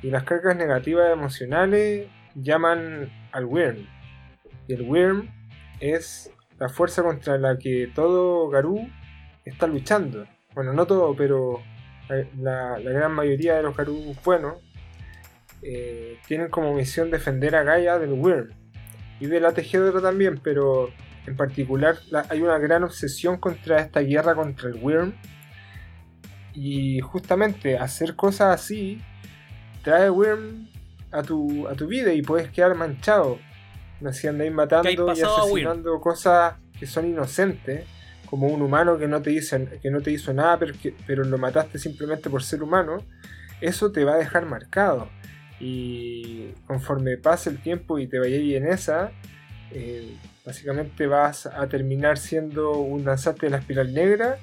Y las cargas negativas emocionales llaman al Wyrm. Y el Wyrm es la fuerza contra la que todo Garú está luchando. Bueno, no todo, pero la, gran mayoría de los Garú buenos eh, tienen como misión defender a Gaia del Wyrm. Y de la Tejedora también, pero en particular hay una gran obsesión contra esta guerra contra el Wyrm. Y justamente hacer cosas así trae Wyrm a tu, a tu vida y puedes quedar manchado. Así andáis matando y asesinando cosas que son inocentes, como un humano que no te, que no te hizo nada, pero, pero lo mataste simplemente por ser humano, eso te va a dejar marcado. Y conforme pase el tiempo y te vayas en esa, eh, básicamente vas a terminar siendo un danzante de la espiral negra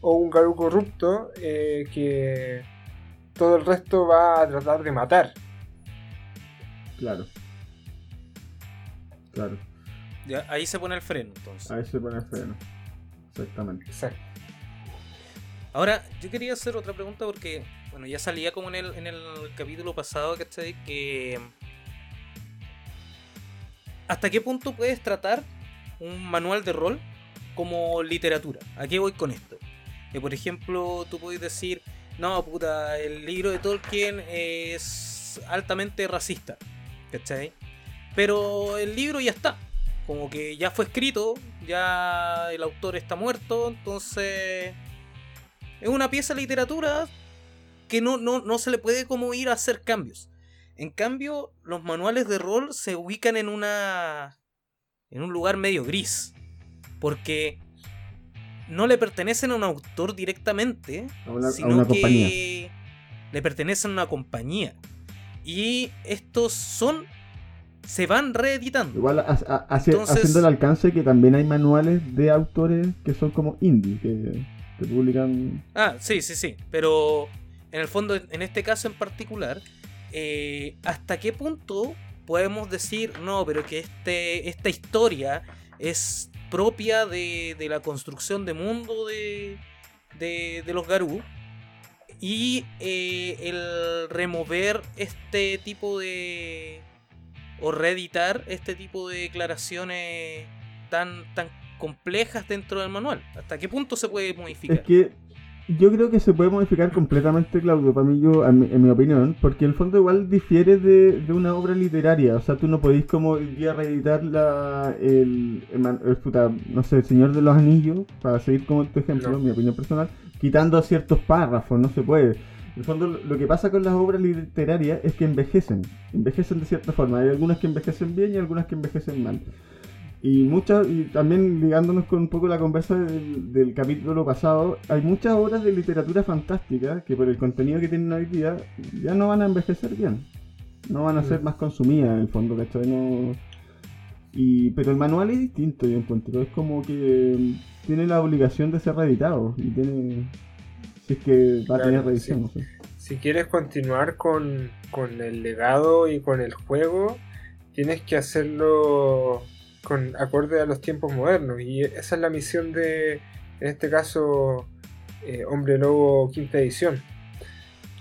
o un garú corrupto eh, que todo el resto va a tratar de matar. Claro. Claro. ahí se pone el freno, entonces. Ahí se pone el freno. Exactamente. Exacto. Ahora, yo quería hacer otra pregunta porque, bueno, ya salía como en el, en el capítulo pasado, ¿cachai? Que. ¿Hasta qué punto puedes tratar un manual de rol como literatura? ¿A qué voy con esto? Que, por ejemplo, tú puedes decir, no, puta, el libro de Tolkien es altamente racista, ¿cachai? Pero el libro ya está. Como que ya fue escrito, ya el autor está muerto, entonces es una pieza de literatura que no, no, se le puede como ir a hacer cambios. En cambio, los manuales de rol se ubican en una. en un lugar medio gris. Porque no le pertenecen a un autor directamente, sino que le pertenecen a una compañía. Y estos son se van reeditando. Igual haciendo el alcance que también hay manuales de autores que son como indie, que, publican... Ah, sí, sí, sí, pero en el fondo, en este caso en particular, eh, ¿hasta qué punto podemos decir, no, pero que este, esta historia es propia de, la construcción de mundo de, de, los Garú? Y eh, el remover este tipo de, o reeditar este tipo de declaraciones tan, tan complejas dentro del manual. ¿Hasta qué punto se puede modificar? Es que yo creo que se puede modificar completamente, Claudio, para mí, yo, en mi, opinión, porque el fondo igual difiere de, una obra literaria. O sea, tú no podéis como ir a reeditar la, el, no sé, el Señor de los Anillos, para seguir como tu ejemplo, mi opinión personal, quitando ciertos párrafos, no se puede. En el fondo, lo que pasa con las obras literarias es que envejecen, envejecen de cierta forma. Hay algunas que envejecen bien y algunas que envejecen mal. Y muchas, y también ligándonos con un poco la conversa del, capítulo pasado, hay muchas obras de literatura fantástica que por el contenido que tienen hoy día ya no van a envejecer bien. No van a ser más consumidas en el fondo, ¿cachai? No... Y, pero el manual es distinto, yo encuentro. Es como que tiene la obligación de ser reeditado. Y tiene. Si es que va a tener revisión. Si, quieres continuar con, con el legado y con el juego, tienes que hacerlo con acorde a los tiempos modernos. Y esa es la misión de, en este caso, eh, Hombre Lobo quinta edición,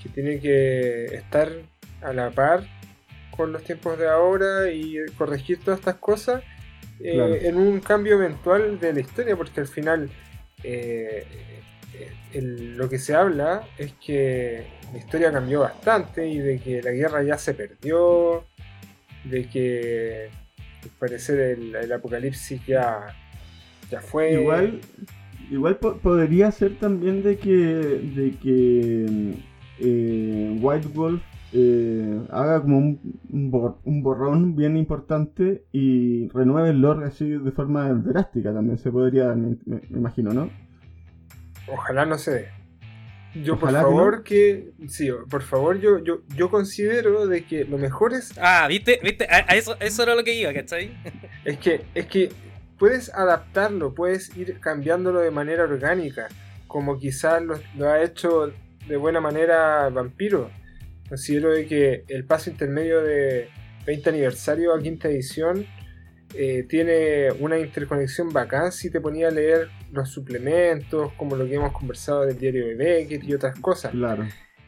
que tiene que estar a la par con los tiempos de ahora y corregir todas estas cosas eh, en un cambio eventual de la historia, porque al final eh, lo que se habla es que la historia cambió bastante y de que la guerra ya se perdió, de que parecer el, apocalipsis ya, ya fue. Igual, igual podría ser también de que, de que eh, White Wolf eh, haga como un, un, borrón bien importante y renueve el lore así de forma drástica también se podría, me, imagino, ¿no? Ojalá no se dé. Yo por favor que, sí, por favor yo, yo, yo considero de que lo mejor es Ah, viste, viste, a, eso, eso era lo que iba, ¿cachai? es que es que puedes adaptarlo, puedes ir cambiándolo de manera orgánica, como quizás lo, ha hecho de buena manera Vampiro. Considero de que el paso intermedio de 20 aniversario a quinta edición eh, tiene una interconexión bacán si te ponía a leer los suplementos, como lo que hemos conversado del diario de Beckett y otras cosas. Claro.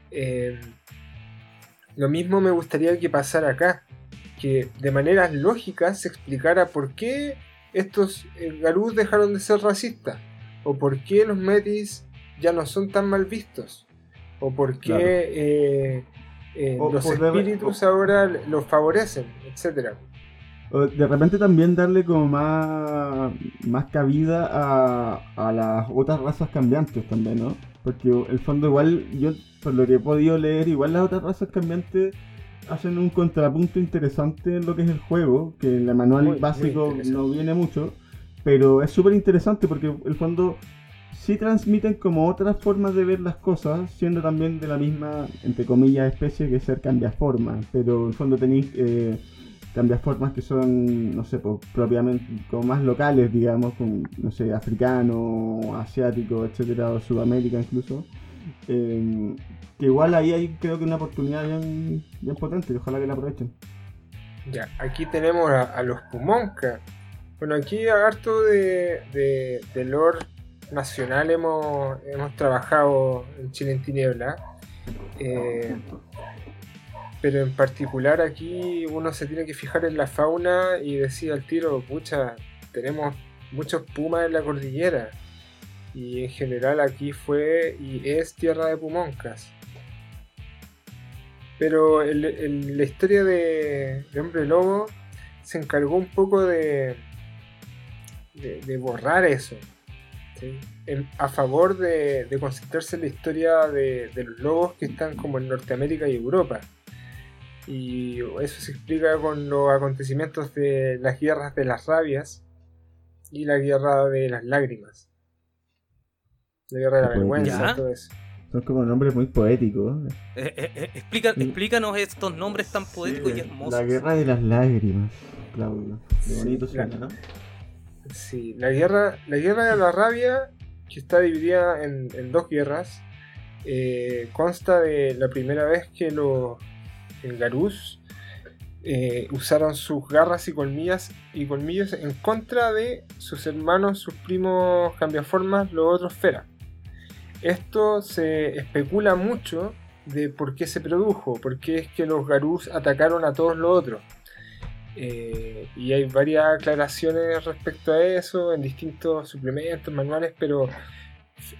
Eh, lo mismo me gustaría que pasara acá, que de maneras lógicas se explicara por qué estos eh, Garús dejaron de ser racistas, o por qué los Metis ya no son tan mal vistos, o por qué los espíritus ahora los favorecen, etcétera de repente también darle como más, más cabida a, a las otras razas cambiantes también, ¿no? Porque el fondo igual, yo por lo que he podido leer, igual las otras razas cambiantes hacen un contrapunto interesante en lo que es el juego, que en el manual básico no viene mucho, pero es súper interesante porque el fondo sí transmiten como otras formas de ver las cosas, siendo también de la misma, entre comillas, especie que ser cambia forma, pero en el fondo tenéis... Eh, cambia formas que son, no sé, pues, propiamente como más locales, digamos, con, no sé, africano, asiático, etcétera, o Sudamérica incluso. Eh, que igual ahí hay creo que una oportunidad bien, bien potente, ojalá que la aprovechen. Ya, aquí tenemos a, los Pumonca. Bueno, aquí harto de, de, de lore nacional hemos, hemos trabajado en Chile en Tiniebla. Eh, pero en particular aquí uno se tiene que fijar en la fauna y decir al tiro, pucha, tenemos muchos pumas en la cordillera. Y en general aquí fue y es tierra de pumoncas. Pero la historia de, Hombre Lobo se encargó un poco de, de, borrar eso. a favor de, concentrarse en la historia de, de los lobos que están como en Norteamérica y Europa. Y eso se explica con los acontecimientos de las guerras de las rabias y la guerra de las lágrimas. La guerra de la vergüenza, todo eso. Son como nombres muy poéticos. Eh, eh, eh, explícanos estos nombres tan poéticos y hermosos. La guerra de las lágrimas, Claudio. Qué bonito suena, ¿no? Sí, la guerra, la guerra de la rabia, que está dividida en, dos guerras, consta de la primera vez que los el Garús eh, usaron sus garras y colmillas y colmillos en contra de sus hermanos, sus primos cambiaformas, los otros Fera. Esto se especula mucho de por qué se produjo, por qué es que los Garús atacaron a todos los otros. Eh, y hay varias aclaraciones respecto a eso en distintos suplementos, manuales, pero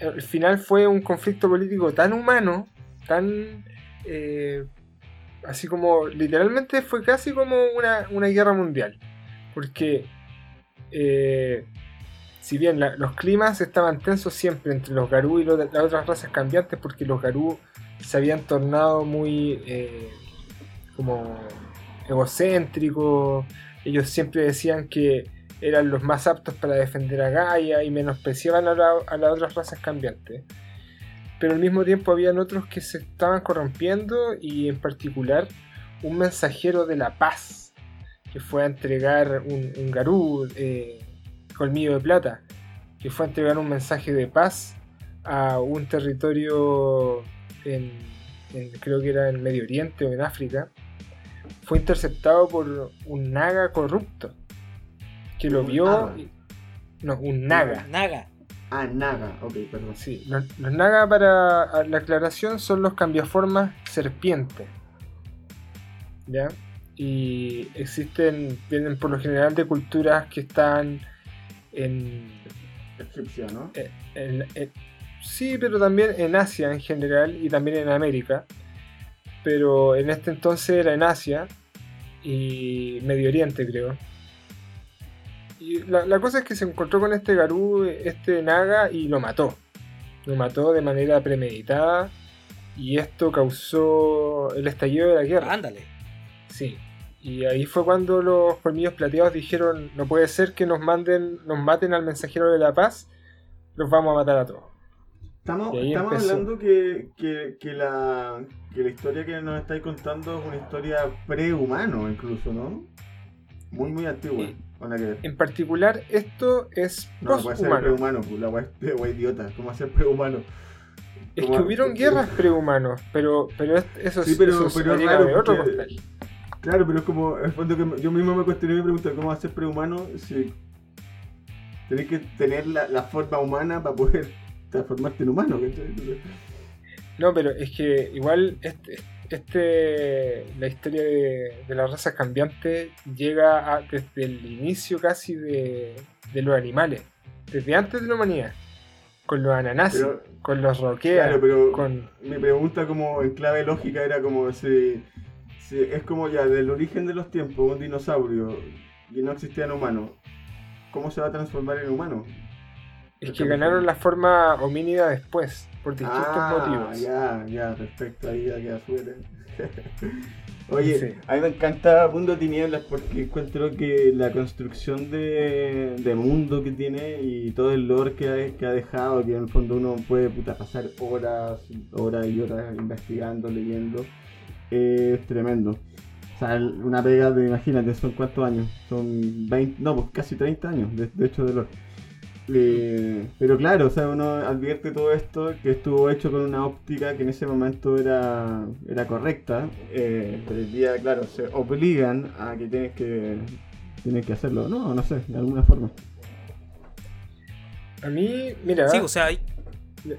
al final fue un conflicto político tan humano, tan... Eh, así como literalmente fue casi como una, guerra mundial. Porque eh, si bien los climas estaban tensos siempre entre los Garú y las otras razas cambiantes, porque los Garú se habían tornado muy eh, como egocéntricos, ellos siempre decían que eran los más aptos para defender a Gaia y menospreciaban a, a las otras razas cambiantes. Pero al mismo tiempo habían otros que se estaban corrompiendo y en particular un mensajero de la paz que fue a entregar un, un Garú eh, colmillo de plata, que fue a entregar un mensaje de paz a un territorio en, creo que era en Medio Oriente o en África, fue interceptado por un naga corrupto que lo vio. No, un naga. Naga. Ah, naga, ok, perdón. Sí, los, naga, para la aclaración, son los cambiaformas serpiente. ¿Ya? Y existen, vienen por lo general de culturas que están en. Egipcia, ¿no? Eh, sí, pero también en Asia en general y también en América. Pero en este entonces era en Asia y Medio Oriente, creo. Y la, cosa es que se encontró con este Garú, este Naga, y lo mató. Lo mató de manera premeditada. Y esto causó el estallido de la guerra. Ándale. Sí. Y ahí fue cuando los colmillos plateados dijeron, no puede ser que nos manden, nos maten al mensajero de la paz, los vamos a matar a todos. Estamos, hablando que, la, que la historia que nos estáis contando es una historia prehumano incluso, ¿no? Muy, muy antigua. En particular, esto es no, puede ser prehumano, pues, la wea idiota. ¿Cómo hacer prehumano? Es que hubieron guerras prehumanos, pero, pero eso, sí, pero, eso pero claro, otro Claro, pero es como, el fondo que yo mismo me cuestioné y me pregunté cómo hacer prehumano si tenés que tener la, la, forma humana para poder transformarte en humano. No, pero es que igual este, este, la historia de, la raza cambiante llega desde el inicio casi de, los animales, desde antes de la humanidad, con los ananáceos, con los roqueas. Claro, pero con... mi pregunta como en clave lógica era como si, es como ya del origen de los tiempos, un dinosaurio y no existían humanos, ¿cómo se va a transformar en humano? Es que ganaron la forma homínida después, por distintos ah, motivos. Ya, ya, perfecto, ahí ya queda suerte. Oye, a mí me encanta Mundo Tinieblas porque encuentro que la construcción de, mundo que tiene y todo el lore que ha, que ha dejado, que en el fondo uno puede pasar horas, horas y horas investigando, leyendo, es tremendo. O sea, una pega de, imagínate, son cuántos años, son 20, no, pues casi 30 años, de, de hecho, de lore. Eh, pero claro, o sea, uno advierte todo esto que estuvo hecho con una óptica que en ese momento era, era correcta, eh, pero el día, claro, se obligan a que tienes que tienes que hacerlo, no, no sé, de alguna forma. A mí, mira, sí, o sea,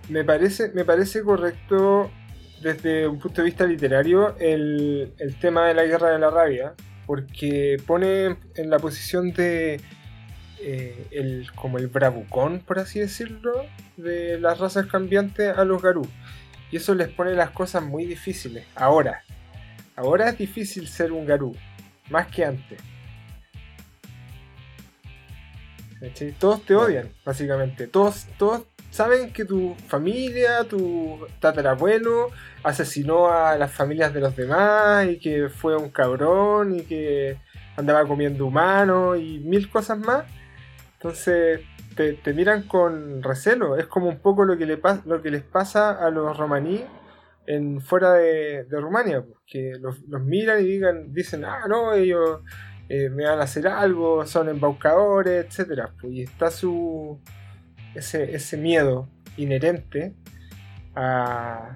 me parece me parece correcto desde un punto de vista literario el, el tema de la guerra de la rabia, porque pone en la posición de eh, el, como el bravucón, por así decirlo, de las razas cambiantes a los garú. Y eso les pone las cosas muy difíciles. Ahora, ahora es difícil ser un garú, más que antes. Todos te odian, básicamente. Todos, todos saben que tu familia, tu tatarabuelo, asesinó a las familias de los demás y que fue un cabrón y que andaba comiendo humanos y mil cosas más. Entonces te, miran con recelo. Es como un poco lo que, le lo que les pasa a los romaní en, fuera de, Rumania, que los, miran y digan, dicen, ah, no, ellos eh, me van a hacer algo, son embaucadores, etc. Y está su ese, ese miedo inherente a,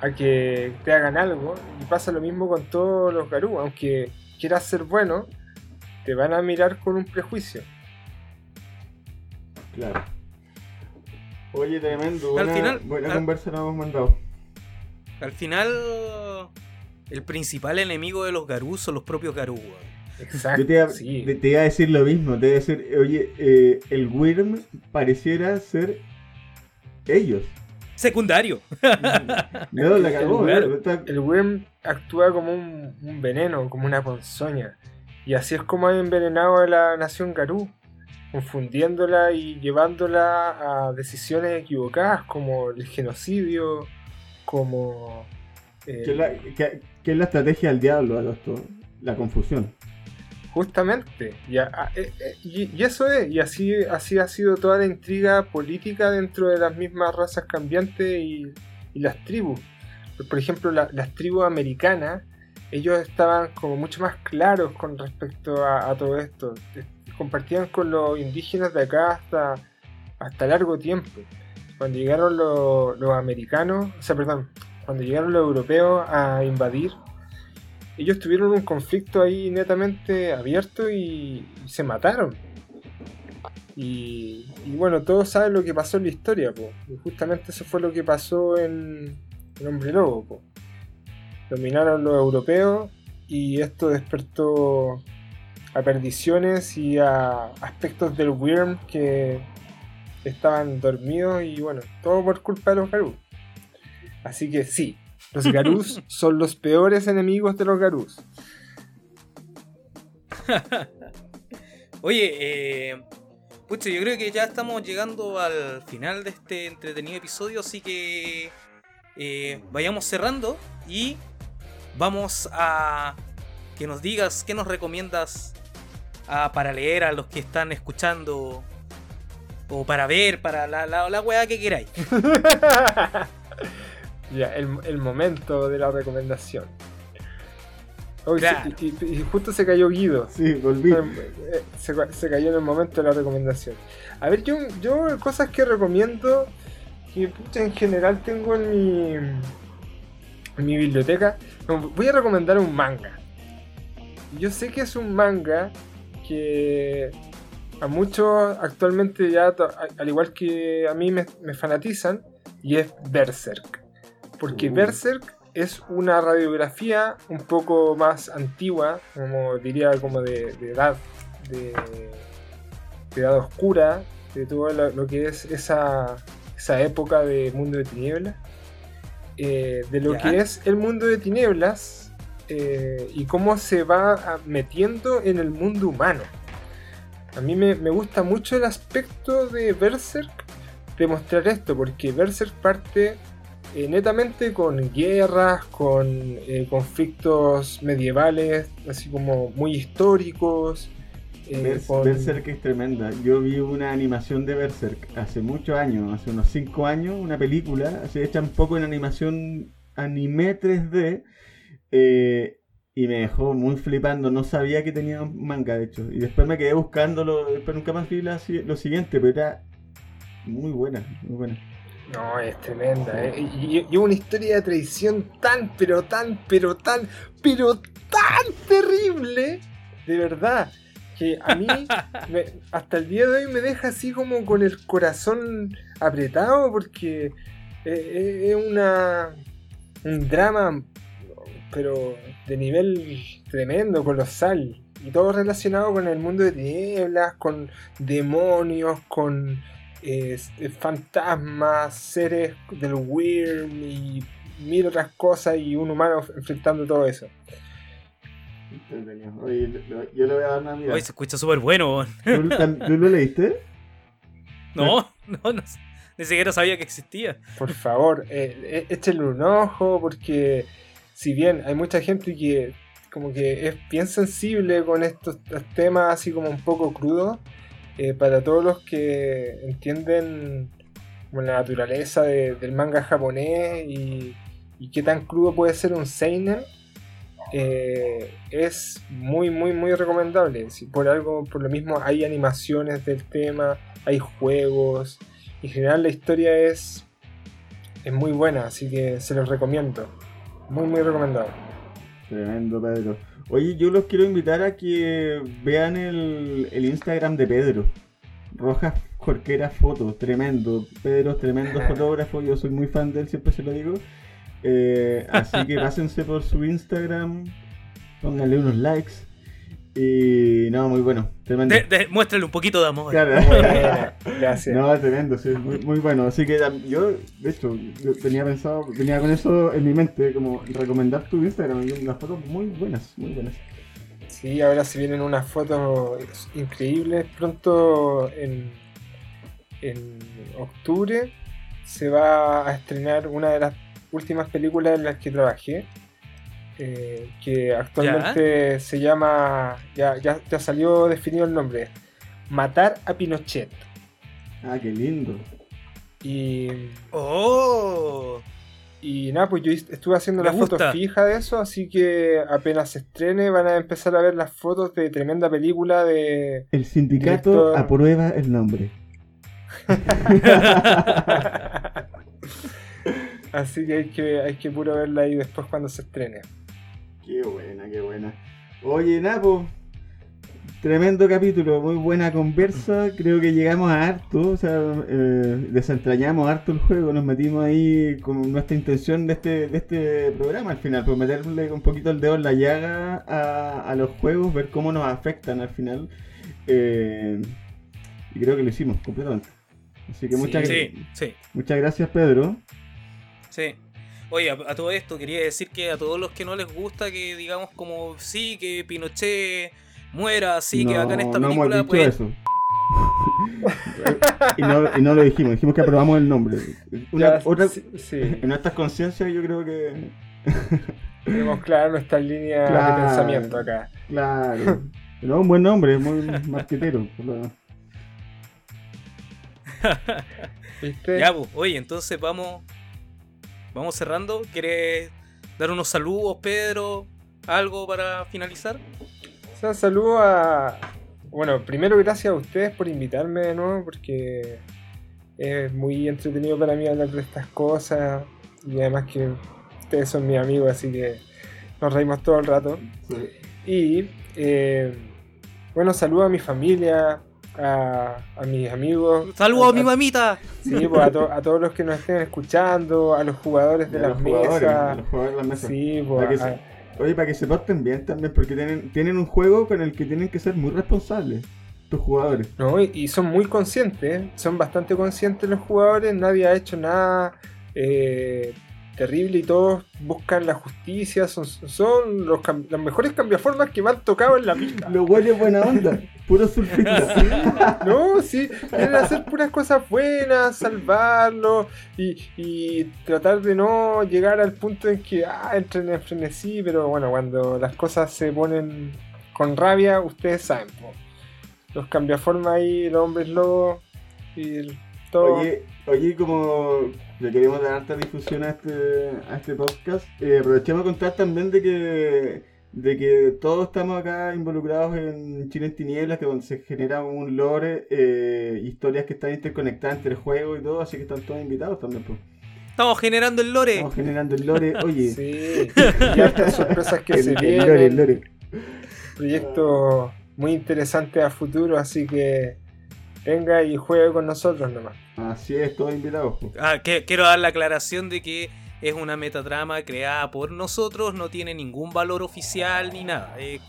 a que te hagan algo. Y pasa lo mismo con todos los garú, aunque quieras ser bueno, te van a mirar con un prejuicio. Claro. Oye, tremendo. Buena, al final, buena conversa nos hemos mandado. Al final, el principal enemigo de los Garú son los propios Garú. Exacto. Yo te iba, sí. te- te iba a decir lo mismo, te iba a decir, oye, eh, el Wyrm pareciera ser ellos. Secundario. No, la cagó. Está- El Wyrm actúa como un, un veneno, como una ponzoña. Y así es como ha envenenado a la nación Garú, confundiéndola y llevándola a decisiones equivocadas, como el genocidio, como. eh, que, es la, que- que es la estrategia del diablo, la confusión. Justamente, y, a- a- eh, eh, y- y eso es, y así, así ha sido toda la intriga política dentro de las mismas razas cambiantes y, y las tribus. Por- Por ejemplo, la- las tribus americanas, ellos estaban como mucho más claros con respecto a, a todo esto. Compartían con los indígenas de acá hasta, hasta largo tiempo. Cuando llegaron los, los americanos, o sea, perdón, cuando llegaron los europeos a invadir, ellos tuvieron un conflicto ahí netamente abierto y, se mataron. Y, y bueno, todos saben lo que pasó en la historia, po. Y justamente eso fue lo que pasó en, en Hombre Lobo, po. Dominaron los europeos y esto despertó a perdiciones y a aspectos del Wyrm que estaban dormidos y bueno, todo por culpa de los Garus. Así que sí, los Garus son los peores enemigos de los Garus. Oye, eh, pucha, yo creo que ya estamos llegando al final de este entretenido episodio, así que eh, vayamos cerrando y vamos a que nos digas qué nos recomiendas ah, para leer a los que están escuchando o para ver, para la, la, la weá que queráis. ya, el, el momento de la recomendación. Hoy Claro. y, y- y justo se cayó Guido. Sí, volví. Eh, Se, ca- se cayó en el momento de la recomendación. A ver, yo, yo cosas que recomiendo, que pucha, en general tengo en mi, en mi biblioteca, voy a recomendar un manga. Yo sé que es un manga que a muchos actualmente ya, al igual que a mí me, me fanatizan, y es Berserk. Porque Uh. Berserk es una radiografía un poco más antigua, como diría como de, de edad, de, de edad oscura, de todo lo, lo que es esa, esa época de mundo de tinieblas, eh, de lo Ya. que es el mundo de tinieblas eh, y cómo se va ah, metiendo en el mundo humano. A mí me, me gusta mucho el aspecto de Berserk de mostrar esto, porque Berserk parte eh, netamente con guerras, con eh, conflictos medievales, así como muy históricos. eh, Bers- con- Berserk es tremenda. Yo vi una animación de Berserk hace muchos años, hace unos 5 años, una película, se echa un poco en animación anime 3D eh, y me dejó muy flipando. No sabía que tenía un manga, de hecho. Y después me quedé buscándolo, pero nunca más vi la lo siguiente, pero era muy buena, muy buena. No, es tremenda. eh. Y, y- y una historia de traición tan, pero tan, pero tan, pero tan terrible. De verdad. Que a mí, me- hasta el día de hoy, me deja así como con el corazón apretado. Porque eh, eh, es una, un drama, pero de nivel tremendo, colosal. Y todo relacionado con el mundo de tinieblas, con demonios, con eh, fantasmas, seres del Wyrm y mil otras cosas y un humano enfrentando todo eso. Oye, yo le voy a dar una mirada. Hoy se escucha súper bueno. ¿Tú, tú lo leíste? No, no, no, ni siquiera sabía que existía. Por favor, eh, eh, échenle un ojo porque si bien hay mucha gente que como que es bien sensible con estos, temas así como un poco crudos, eh, para todos los que entienden la naturaleza de- del manga japonés y, qué tan crudo puede ser un seinen, eh, es muy muy muy recomendable. Si por algo, por lo mismo hay animaciones del tema, hay juegos, en general la historia es, es muy buena, así que se los recomiendo. Muy muy recomendado. Tremendo, Pedro. Oye, yo los quiero invitar a que vean el, el Instagram de Pedro. Rojas Jorquera Fotos, tremendo. Pedro es tremendo fotógrafo, yo soy muy fan de él, siempre se lo digo. Eh, así que pásense por su Instagram, pónganle unos likes. Y no, muy bueno, tremendo. De- de- muéstrale un poquito de amor. Claro. Gracias. No, tremendo, sí, muy, muy bueno. Así que yo, de hecho, yo tenía pensado, tenía con eso en mi mente, como recomendar tu Instagram unas fotos muy buenas, muy buenas. Sí, ahora se vienen unas fotos increíbles. Pronto en, en octubre se va a estrenar una de las últimas películas en las que trabajé. Eh, que actualmente se llama. Ya, ya, ya salió definido el nombre. Matar a Pinochet. Ah, qué lindo. Y, ¡Oh! y nada, pues yo estuve haciendo Me las fotos gusta. fijas de eso, así que apenas se estrene van a empezar a ver las fotos de tremenda película de, El sindicato Director- aprueba el nombre. Así que hay que, hay que puro verla ahí después cuando se estrene. Qué buena, qué buena. Oye, Napo, tremendo capítulo, muy buena conversa. Creo que llegamos a harto, o sea, eh, desentrañamos harto el juego, nos metimos ahí con nuestra intención de este, de este programa al final, pues meterle un poquito el dedo en la llaga a, a los juegos, ver cómo nos afectan al final. Eh, y creo que lo hicimos completamente. Así que muchas, Sí, sí. muchas gracias, Pedro. Sí. Oye, a, a todo esto quería decir que a todos los que no les gusta que digamos como sí, que Pinochet muera, sí, que acá en esta no hemos película, dicho pues eso. y, no, y no lo dijimos, dijimos que aprobamos el nombre. Una, Ya, otra, sí, sí, en nuestras conciencias yo creo que... tenemos clara nuestra línea Claro. de pensamiento acá. Claro. Pero un buen nombre, muy marquetero. por lo demás. ¿Viste? Ya, pues, oye, entonces vamos vamos cerrando. ¿Quieres dar unos saludos, Pedro? ¿Algo para finalizar? O sea, saludo a. Bueno, primero gracias a ustedes por invitarme de nuevo, porque es muy entretenido para mí hablar de estas cosas. Y además que ustedes son mis amigos, así que nos reímos todo el rato. Y eh, bueno, saludo a mi familia, a, a mis amigos. ¡Saludos a mi mamita! sí, pues, a, to- a todos los que nos estén escuchando, a los jugadores de las mesas. los jugadores de las mesas. Sí, Para que pues, a- se- Oye, para que se porten bien también, porque tienen, tienen un juego con el que tienen que ser muy responsables, tus jugadores. No, y, y son muy conscientes, son bastante conscientes los jugadores, nadie ha hecho nada eh, terrible y todos buscan la justicia, son, son los, los mejores cambiaformas que me han tocado en la pista. Los güeyes buena onda, puro surfista. No, sí, quieren hacer puras cosas buenas, salvarlo y, y tratar de no llegar al punto en que ah, entren en frenesí, pero bueno, cuando las cosas se ponen con rabia, ustedes saben, po. los cambiaformas ahí, los hombres lobos y todo. Oye, oye, como le queremos dar harta difusión a este, a este podcast, eh, aprovechemos a contar también de que de que todos estamos acá involucrados en Chile en Tinieblas, que donde se genera un lore, eh, historias que están interconectadas entre juegos y todo, así que están todos invitados también. Pues. Estamos generando el lore. Estamos generando el lore, oye. Sí, y hartas sorpresas que el, se el lore, el lore. Proyecto muy interesante a futuro, así que venga y juegue con nosotros nomás. Así es, todos invitados. pues. Ah, que- quiero dar la aclaración de que es una metatrama creada por nosotros, no tiene ningún valor oficial ni nada. Eh,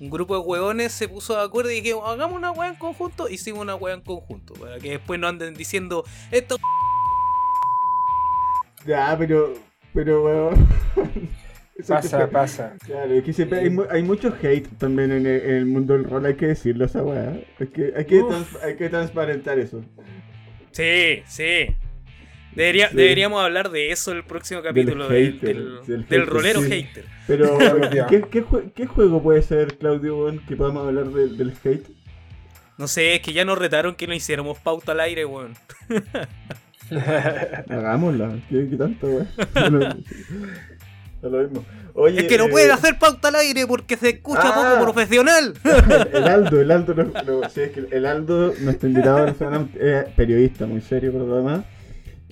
un grupo de hueones se puso de acuerdo y que hagamos una hueá en conjunto, hicimos una hueá en conjunto. Para que después no anden diciendo esto. Ya, pero, pero, weón. Eso Pasa, que- pasa. Claro, es que siempre hay, hay mucho hate también en el, en el mundo del rol, hay que decirlo esa weá. Es que hay que, trans- hay que transparentar eso. Sí, sí. Debería- Sí. Deberíamos hablar de eso el próximo capítulo del, hater, del- del del hater, rolero sí. hater. Pero. ¿qué, qué, jue- qué juego puede ser, Claudio, que podamos hablar del- del hate? No sé, es que ya nos retaron que no hiciéramos pauta al aire, weón. Hagámosla, ¿qué, qué tanto, weón? Lo mismo. Oye, Es que no eh, pueden hacer pauta al aire porque se escucha Ah. poco profesional. El Aldo, el Aldo, no- no, sí, es que el Aldo, nuestro invitado, es periodista muy serio por lo demás, es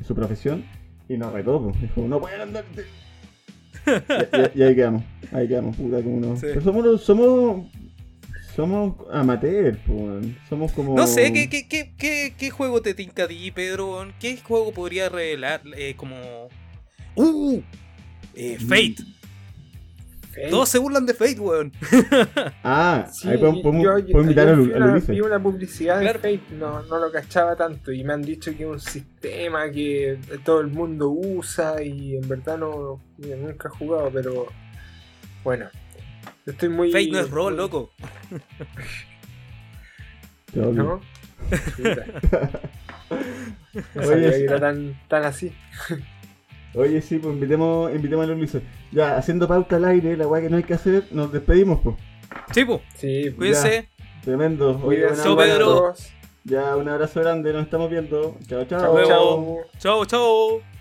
su profesión, y nos retó, dijo, no pueden andar... Y, y- y ahí quedamos, ahí quedamos, puta, como no. Sí. Pero somos, somos, somos amateurs, pues, somos como... No sé, ¿qué, qué, qué, qué, qué juego te tinca a ti, Pedro? ¿Qué juego podría revelar eh, como... ¡Uh! Eh, Fate. Fate. Todos se burlan de Fate, weón. Ah, Sí, ahí podemos, podemos- yo, podemos invitar a, yo vi a una, vi una publicidad Claro. de Fate, no, no lo cachaba tanto y me han dicho que es un sistema que todo el mundo usa y en verdad no nunca he jugado, pero bueno. Estoy muy. Fate no es rol, muy- loco. ¿No? No sabía que era tan, tan así. Oye, sí, pues invitemos, invitemos a Ulises. Ya, haciendo pauta al aire, la weá que no hay que hacer, nos despedimos, pues. Sí, po. Sí, Cuídense. Tremendo. Oye. Pedro. Ya, un abrazo grande, nos estamos viendo. Chao, chao. Chao, Luego. chao. Chao, chao.